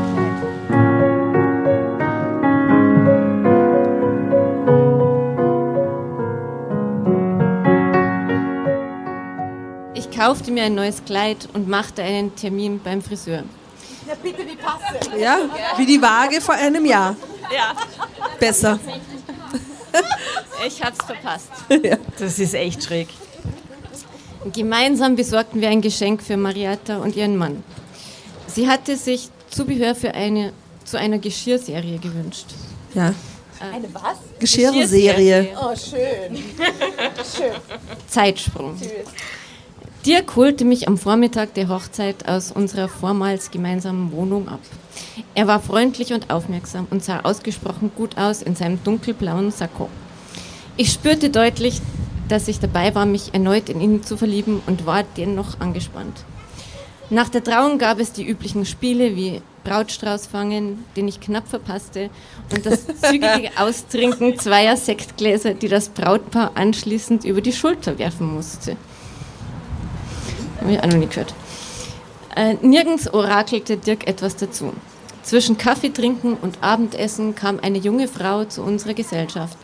Ich kaufte mir ein neues Kleid und machte einen Termin beim Friseur. Ja, wie die Waage vor einem Jahr. Ja. Besser. Ich hab's verpasst. Das ist echt schräg. Gemeinsam besorgten wir ein Geschenk für Marietta und ihren Mann. Sie hatte sich Zubehör für eine, zu einer Geschirrserie gewünscht. Ja. Eine was? Geschirrserie. Oh, schön. Zeitsprung. Dirk holte mich am Vormittag der Hochzeit aus unserer vormals gemeinsamen Wohnung ab. Er war freundlich und aufmerksam und sah ausgesprochen gut aus in seinem dunkelblauen Sakko. Ich spürte deutlich, dass ich dabei war, mich erneut in ihn zu verlieben und war dennoch angespannt. Nach der Trauung gab es die üblichen Spiele wie Brautstrauß fangen, den ich knapp verpasste, und das zügige Austrinken zweier Sektgläser, die das Brautpaar anschließend über die Schulter werfen musste. Habe ich auch noch nie gehört. Äh, nirgends orakelte Dirk etwas dazu. Zwischen Kaffeetrinken und Abendessen kam eine junge Frau zu unserer Gesellschaft.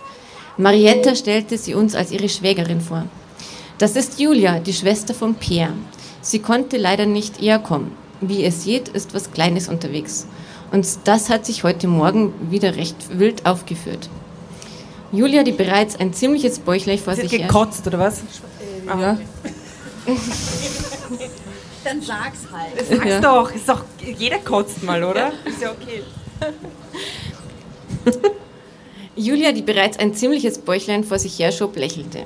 Marietta stellte sie uns als ihre Schwägerin vor. Das ist Julia, die Schwester von Pierre. Sie konnte leider nicht eher kommen. Wie ihr seht, ist was Kleines unterwegs. Und das hat sich heute Morgen wieder recht wild aufgeführt. Julia, die bereits ein ziemliches Bäuchlein vor Sie hat sich her gekotzt, oder was? Ja. Dann sag's halt. Sag's Ja. doch, ist doch, jeder kotzt mal, oder? Ist ja okay. Julia, die bereits ein ziemliches Bäuchlein vor sich herschob, lächelte.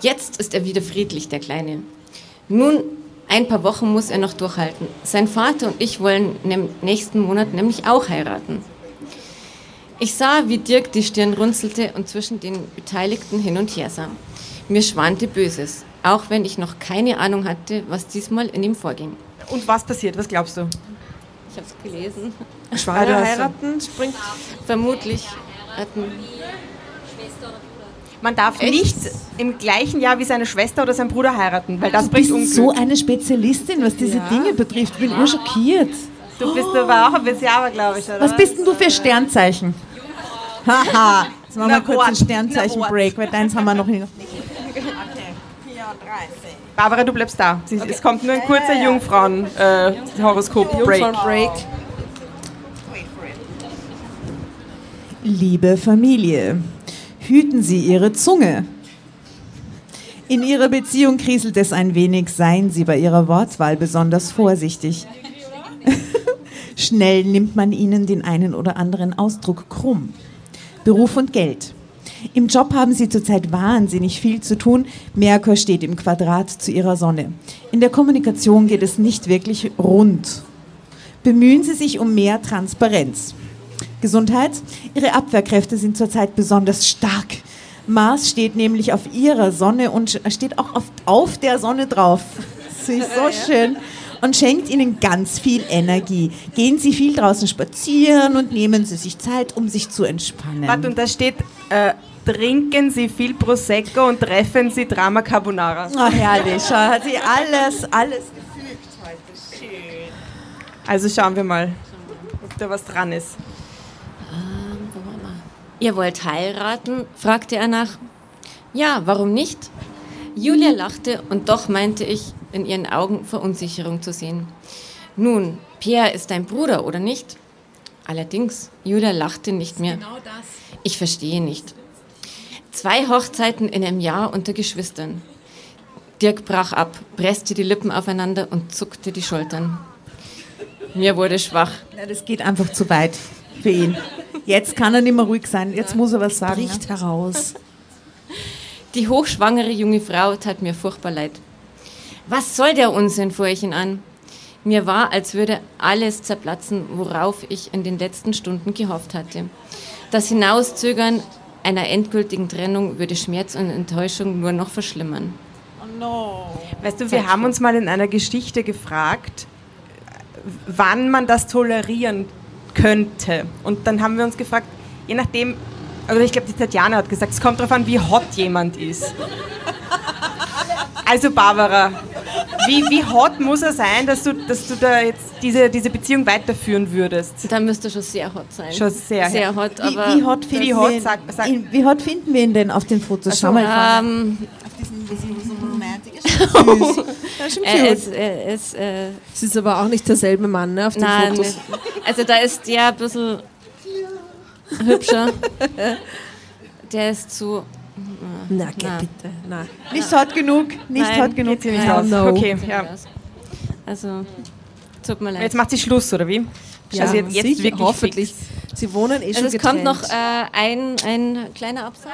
Jetzt ist er wieder friedlich, der Kleine. Nun, ein paar Wochen muss er noch durchhalten. Sein Vater und ich wollen im nächsten Monat nämlich auch heiraten. Ich sah, wie Dirk die Stirn runzelte und zwischen den Beteiligten hin und her sah. Mir schwante Böses, auch wenn ich noch keine Ahnung hatte, was diesmal in ihm vorging. Und was passiert? Was glaubst du? Ich habe es gelesen. Schwager heiraten springt. Vermutlich Man darf Echt? nicht im gleichen Jahr wie seine Schwester oder sein Bruder heiraten, weil das Du bringt bist Unglück. so eine Spezialistin, was diese Dinge betrifft. Bin urschockiert. du bist aber auch ein bisschen aber, glaube ich, oder? Was bist denn du für Sternzeichen? Haha. Jetzt machen wir kurz einen Sternzeichen-Break, weil deins haben wir noch nicht. Barbara, du bleibst da. Sie, Es kommt nur ein kurzer Jungfrauen-Horoskop-Break. Break. Liebe Familie, hüten Sie Ihre Zunge. In Ihrer Beziehung kriselt es ein wenig, seien Sie bei Ihrer Wortwahl besonders vorsichtig. Schnell nimmt man Ihnen den einen oder anderen Ausdruck krumm. Beruf und Geld. Im Job haben Sie zurzeit wahnsinnig viel zu tun. Merkur steht im Quadrat zu Ihrer Sonne. In der Kommunikation geht es nicht wirklich rund. Bemühen Sie sich um mehr Transparenz. Gesundheit. Ihre Abwehrkräfte sind zurzeit besonders stark. Mars steht nämlich auf ihrer Sonne und steht auch auf, auf der Sonne drauf. Das ist so schön. und schenkt ihnen ganz viel Energie. Gehen Sie viel draußen spazieren und nehmen Sie sich Zeit, um sich zu entspannen. Warte, und da steht, äh, trinken Sie viel Prosecco und treffen Sie Drama Carbonara. Oh, herrlich. Schau, hat sie alles, alles gefügt heute. Schön. Also schauen wir mal, ob da was dran ist. Ihr wollt heiraten? fragte er nach. Ja, warum nicht? Julia lachte und doch meinte ich, in ihren Augen Verunsicherung zu sehen. Nun, Pierre ist dein Bruder, oder nicht? Allerdings, Julia lachte nicht mehr. Genau das. Ich verstehe nicht. Zwei Hochzeiten in einem Jahr unter Geschwistern. Dirk brach ab, presste die Lippen aufeinander und zuckte die Schultern. Mir wurde schwach. Ja, das geht einfach zu weit für ihn. Jetzt kann er nicht mehr ruhig sein. Jetzt muss er was sagen. Bricht heraus. Die hochschwangere junge Frau tat mir furchtbar leid. Was soll der Unsinn, fuhr ich ihn an. Mir war, als würde alles zerplatzen, worauf ich in den letzten Stunden gehofft hatte. Das Hinauszögern einer endgültigen Trennung würde Schmerz und Enttäuschung nur noch verschlimmern. Weißt du, wir haben uns mal in einer Geschichte gefragt, wann man das tolerieren könnte. Und dann haben wir uns gefragt, je nachdem, also ich glaube, die Tatjana hat gesagt, es kommt darauf an, wie hot jemand ist. Also Barbara, wie, wie hot muss er sein, dass du, dass du da jetzt diese, diese Beziehung weiterführen würdest? Da müsste schon sehr hot sein. Schon sehr, Sehr hot, Wie, aber wie, hot finden Wie hot, wir ihn, sag- sag- ihn, wie hot finden wir ihn denn auf den Fotos? Schau mal. ähm, auf diesen, diesen, diesen romantisch. Süß. Das ist er er äh, Es ist aber auch nicht derselbe Mann ne, auf den nein, Fotos. also da ist der ein bisschen hübscher. Der ist zu. Na, geh Na. bitte. Na. Nicht hot genug, nicht Nein, hot genug. Geht sie nicht Ja, aus. no. Okay, ja. Also, tut mir leid. Jetzt macht sie Schluss, oder wie? also jetzt, jetzt wirklich hoffentlich. fix. Sie wohnen eh schon Also es kommt getrennt. noch äh, ein, ein kleiner Absatz.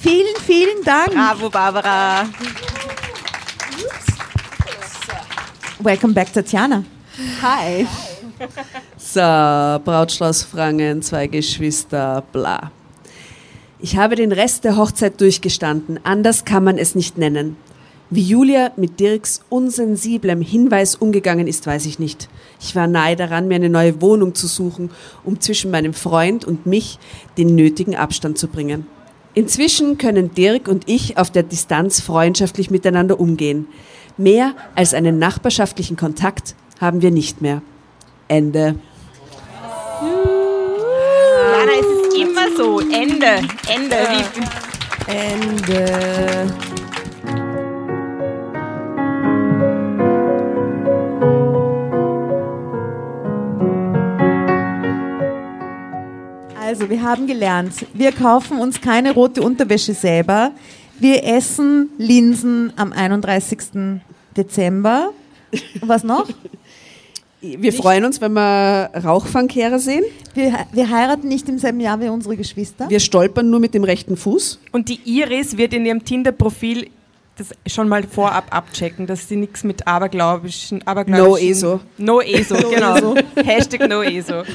Vielen, vielen Dank. Bravo, Barbara. Welcome back, Tatjana. Hi. So, Brautschloss Frangen, zwei Geschwister, bla. Ich habe den Rest der Hochzeit durchgestanden, anders kann man es nicht nennen. Wie Julia mit Dirks unsensiblem Hinweis umgegangen ist, weiß ich nicht. Ich war nahe daran, mir eine neue Wohnung zu suchen, um zwischen meinem Freund und mich den nötigen Abstand zu bringen. Inzwischen können Dirk und ich auf der Distanz freundschaftlich miteinander umgehen. Mehr als einen nachbarschaftlichen Kontakt haben wir nicht mehr. Ende. Immer so. Ende. Ende. Wie, Ende. Also, wir haben gelernt, wir kaufen uns keine rote Unterwäsche selber. Wir essen Linsen am 31. Dezember. Was noch? Wir freuen uns, wenn wir Rauchfangkehrer sehen. Wir, wir heiraten nicht im selben Jahr wie unsere Geschwister. Wir stolpern nur mit dem rechten Fuß. und die Iris wird in ihrem Tinder-Profil das schon mal vorab abchecken, dass sie nichts mit abergläubischen, abergläubischen... No ESO. No ESO, genau. Hashtag No ESO.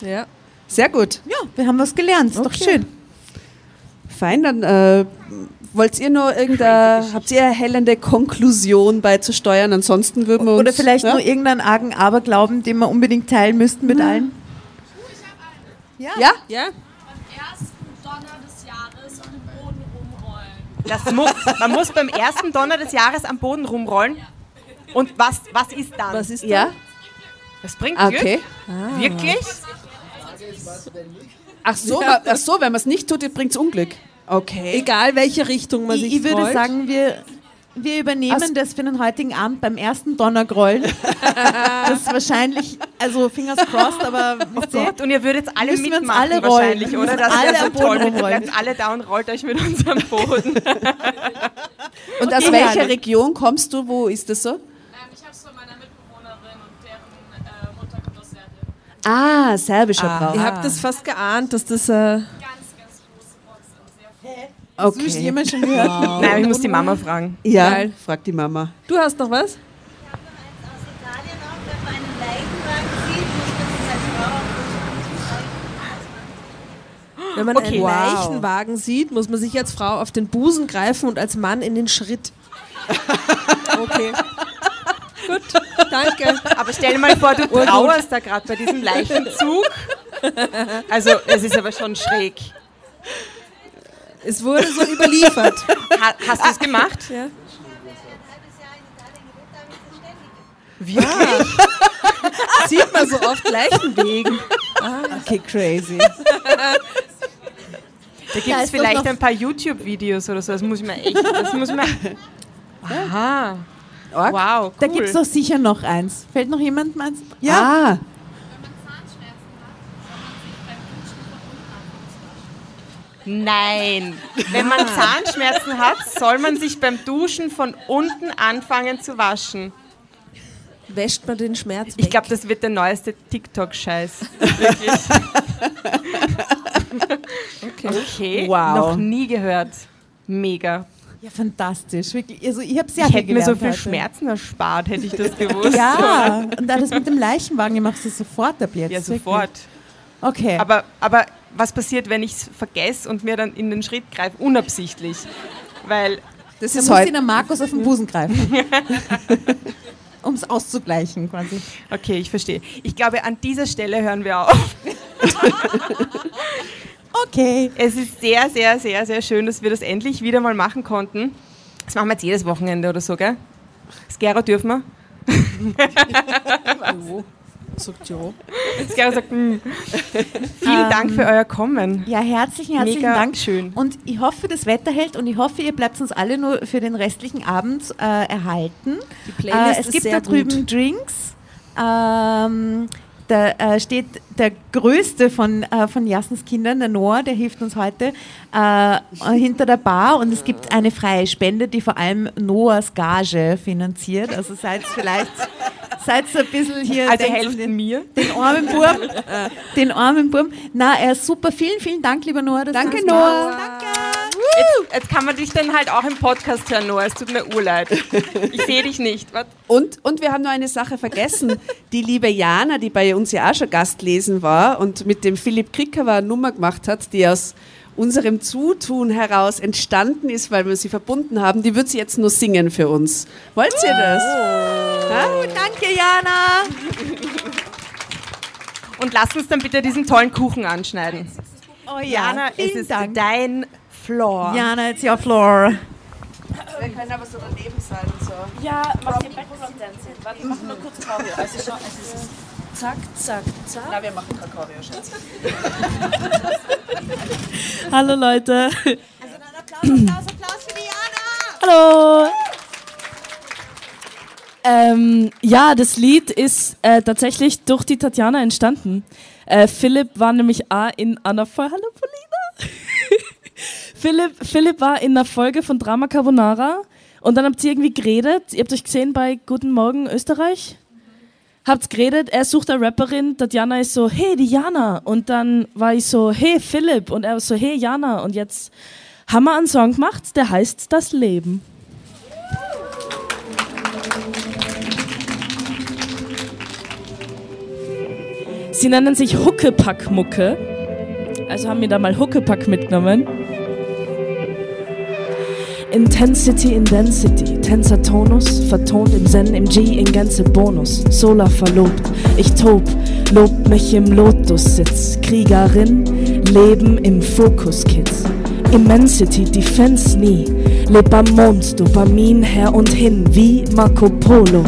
Ja. Sehr gut. ja, wir haben was gelernt. Ist Doch Okay. schön. Fein, dann äh, wollt ihr noch irgendeine, habt ihr erhellende Konklusion beizusteuern? Ansonsten würden wir uns... Oder vielleicht ja? nur irgendeinen argen Aberglauben, den wir unbedingt teilen müssten mit allen. Ja? Ja? ersten Donner des Jahres dem Boden rumrollen. Das mu man muss beim ersten Donner des Jahres am Boden rumrollen. Und was, was ist dann? Was ist Ja? das bringt Okay. Glück? Wirklich? Ach so, ach so wenn man es nicht tut, bringt es Unglück. Okay. Egal welche Richtung man Ich, sich ich würde rollt. sagen, wir, wir übernehmen das für den heutigen Abend beim ersten Donnergrollen. das ist wahrscheinlich, also fingers crossed, aber Gut, und ihr würdet alle Müssen wir uns mitmachen alle rollen. wahrscheinlich, oder? müssen Das alle wäre so toll. Ihr rumrollen. bleibt alle da und rollt euch mit unserem Boden. Und aus Okay, welcher. Region kommst du? Wo ist das so? Ähm, ich habe es von meiner Mitbewohnerin und deren äh, Mutter kommt aus Serbien. Ah, serbischer Ihr Brauch. habt das fast geahnt, dass das. Äh, Okay. jemand schon gehört. Nein, ich muss die Mama fragen. Ja, Geil. frag die Mama. du hast noch was? aus Italien auch, wenn man einen Leichenwagen sieht, muss man sich als Frau auch Wenn man Okay. einen Wow. Leichenwagen sieht, muss man sich als Frau auf den Busen greifen und als Mann in den Schritt. Okay. Gut, danke. Aber stell dir mal vor, du trauerst da gerade bei diesem Leichenzug. Also, es ist aber schon schräg. Es wurde so überliefert. Ha hast du es gemacht? Ja. Ja. Sieht man so oft Leichenwegen. Okay, crazy. Da gibt es vielleicht ein paar YouTube-Videos oder so. Das muss ich mir echt. Das muss man. Aha. Wow. Cool. Da gibt es doch sicher noch eins. Fällt noch jemand meins? Ah, Nein. Wenn man Zahnschmerzen hat, soll man sich beim Duschen von unten anfangen zu waschen. Wäscht man den Schmerz weg. Ich glaube, das wird der neueste TikTok-Scheiß. Wirklich. okay. okay. Wow. Noch nie gehört. Mega. Ja, fantastisch. Wirklich. Also ich habe sehr Ich viel hätte mir so viel heute. Schmerzen erspart, hätte ich das gewusst. Ja, und da das mit dem Leichenwagen, ich mache es sofort ab jetzt. Ja, wirklich. sofort. Okay. Aber, aber was passiert, wenn ich es vergesse und mir dann in den Schritt greife, unabsichtlich? Weil das da ist muss der Markus auf den Busen greifen. um es auszugleichen quasi. Okay, ich verstehe. Ich glaube, an dieser Stelle hören wir auf. Okay. Es ist sehr, sehr, sehr, sehr schön, dass wir das endlich wieder mal machen konnten. Das machen wir jetzt jedes Wochenende oder so, gell? Skero dürfen wir? Sagt ja. Skero sagt, hm. Vielen Dank für euer Kommen. Ja, herzlichen, herzlichen Mega Dank. schön. Und ich hoffe, das Wetter hält und ich hoffe, ihr bleibt uns alle nur für den restlichen Abend äh, erhalten. Die Playlist äh, es ist gibt sehr da drüben gut. Drinks. Ähm, da äh, steht der größte von, äh, von Jassens Kindern, der Noah, der hilft uns heute, äh, hinter der Bar und es gibt eine freie Spende, die vor allem Noahs Gage finanziert. Also seid vielleicht seid so ein bisschen hier. Also helft den, mir. Den armen Burm. den armen Burm. Na, er ist super. Vielen, vielen Dank, lieber Noah. Danke, Noah. machst. Jetzt, jetzt kann man dich dann halt auch im Podcast hören, Noah. Es tut mir urleid. Ich sehe dich nicht. Und, und wir haben noch eine Sache vergessen. Die liebe Jana, die bei uns ja auch schon Gastlesen war und mit dem Philipp Krickewer eine Nummer gemacht hat, die aus unserem Zutun heraus entstanden ist, weil wir sie verbunden haben, die wird sie jetzt nur singen für uns. Wollt ihr das? Oh, danke, Jana. Und lass uns dann bitte diesen tollen Kuchen anschneiden. Oh ja, Jana, es ist Dank. dein Floor. Jana, it's your floor. Wir können aber so daneben sein. So. Ja, mach den Background Dancing. Warte, mach nur kurz Choreo. Also schon, es ist zack, zack, zack. Na, wir machen kein Choreo, Schatz. Hallo Leute. Also dann Applaus, Applaus, Applaus für die Jana! Hallo. Ähm, ja, das Lied ist äh, tatsächlich durch die Tatjana entstanden. Äh, Philipp war nämlich auch in einer Folge. Hallo Polina! Philipp, Philipp war in einer Folge von Drama Carbonara und dann habt ihr irgendwie geredet. Ihr habt euch gesehen bei Guten Morgen Österreich. Habt's geredet, er sucht eine Rapperin, Tatjana ist so, hey, die Jana. Und dann war ich so, hey, Philipp. Und er war so, hey, Jana. Und jetzt haben wir einen Song gemacht, der heißt Das Leben. Sie nennen sich Huckepack-Mucke. Also haben wir da mal Huckepack mitgenommen. Intensity in Density, tenser Tonus, vertont im Zen, im G in Gänze Bonus. Solar verlobt, ich tob, lob mich im Lotussitz. Kriegerin, Leben im Fokus, Kids. Immensity, Defense nie. Leb am Mond, Dopamin her und hin, wie Marco Polo.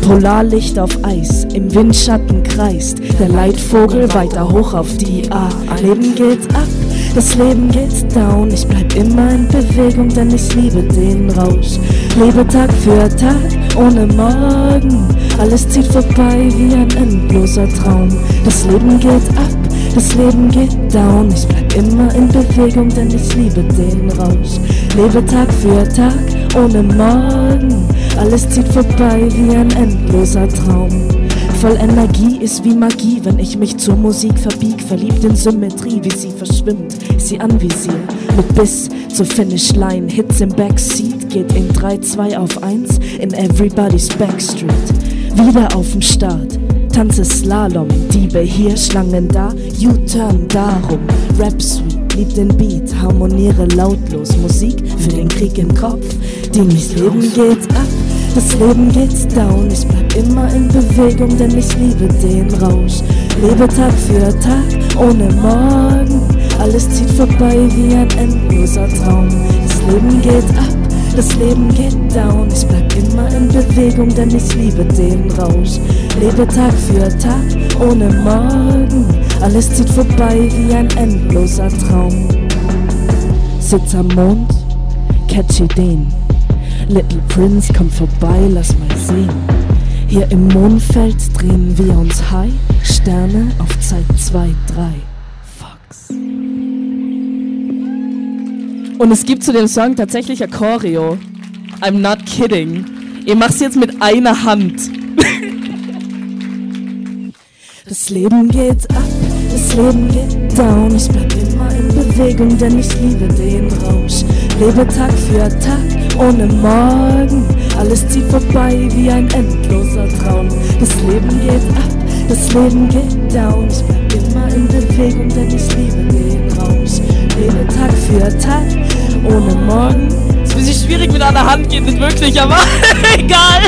Polarlicht auf Eis, im Windschatten kreist. Der Leitvogel weiter hoch auf die A. Leben geht ab, das Leben geht down. Ich bleib immer in Bewegung, denn ich liebe den Rausch. Lebe Tag für Tag, ohne Morgen. Alles zieht vorbei wie ein endloser Traum. Das Leben geht ab, das Leben geht down. Ich bleib immer in Bewegung, denn ich liebe den Rausch. Lebe Tag für Tag, ohne Morgen. Alles zieht vorbei wie ein endloser Traum. Voll Energie ist wie Magie, wenn ich mich zur Musik verbieg. Verliebt in Symmetrie, wie sie verschwimmt. Sie anvisier mit Biss zur Finishline. Hits im Backseat geht in 3, 2 auf 1 in everybody's Backstreet. Wieder auf dem Start. Tanze Slalom, Diebe hier, Schlangen da, U-Turn darum, Rap Sweet. lieb den Beat, harmoniere lautlos. Musik für den Krieg im Kopf, den das Leben geht ab. Das Leben geht down, ich bleib immer in Bewegung, denn ich liebe den Rausch. Lebe Tag für Tag, ohne Morgen. Alles zieht vorbei wie ein endloser Traum. Das Leben geht ab, das Leben geht down. Ich bleib immer in Bewegung, denn ich liebe den Rausch. Lebe Tag für Tag, ohne Morgen. Alles zieht vorbei wie ein endloser Traum. Sitz am Mond, catch Ideen. Little Prince, komm vorbei, lass mal sehen. Hier im Mondfeld drehen wir uns high. Sterne auf Zeit 2, 3. Fox. Und es gibt zu dem Song tatsächlich ein Choreo. I'm not kidding. Ihr macht's jetzt mit einer Hand. Das Leben geht ab, das Leben geht down. Ich bleib immer in Bewegung, denn ich liebe den Rausch. Lebe Tag für Tag, ohne Morgen. Alles zieht vorbei wie ein endloser Traum. Das Leben geht ab, das Leben geht down. Ich bleib immer in Bewegung, denn ich liebe den Rausch. Lebe Tag für Tag, ohne Morgen. Es ist ein bisschen schwierig mit einer Hand, geht nicht wirklich, aber egal.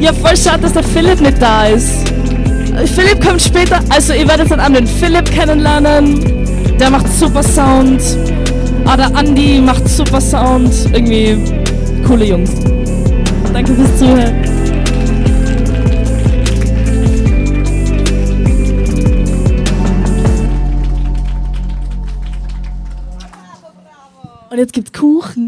Ja, voll schade, dass der Philipp nicht da ist. Philipp kommt später, also ihr werdet dann an den Philipp kennenlernen. Der macht super Sound. Ah, der Andi macht super Sound. Irgendwie coole Jungs. Danke fürs Zuhören. Und jetzt gibt's Kuchen.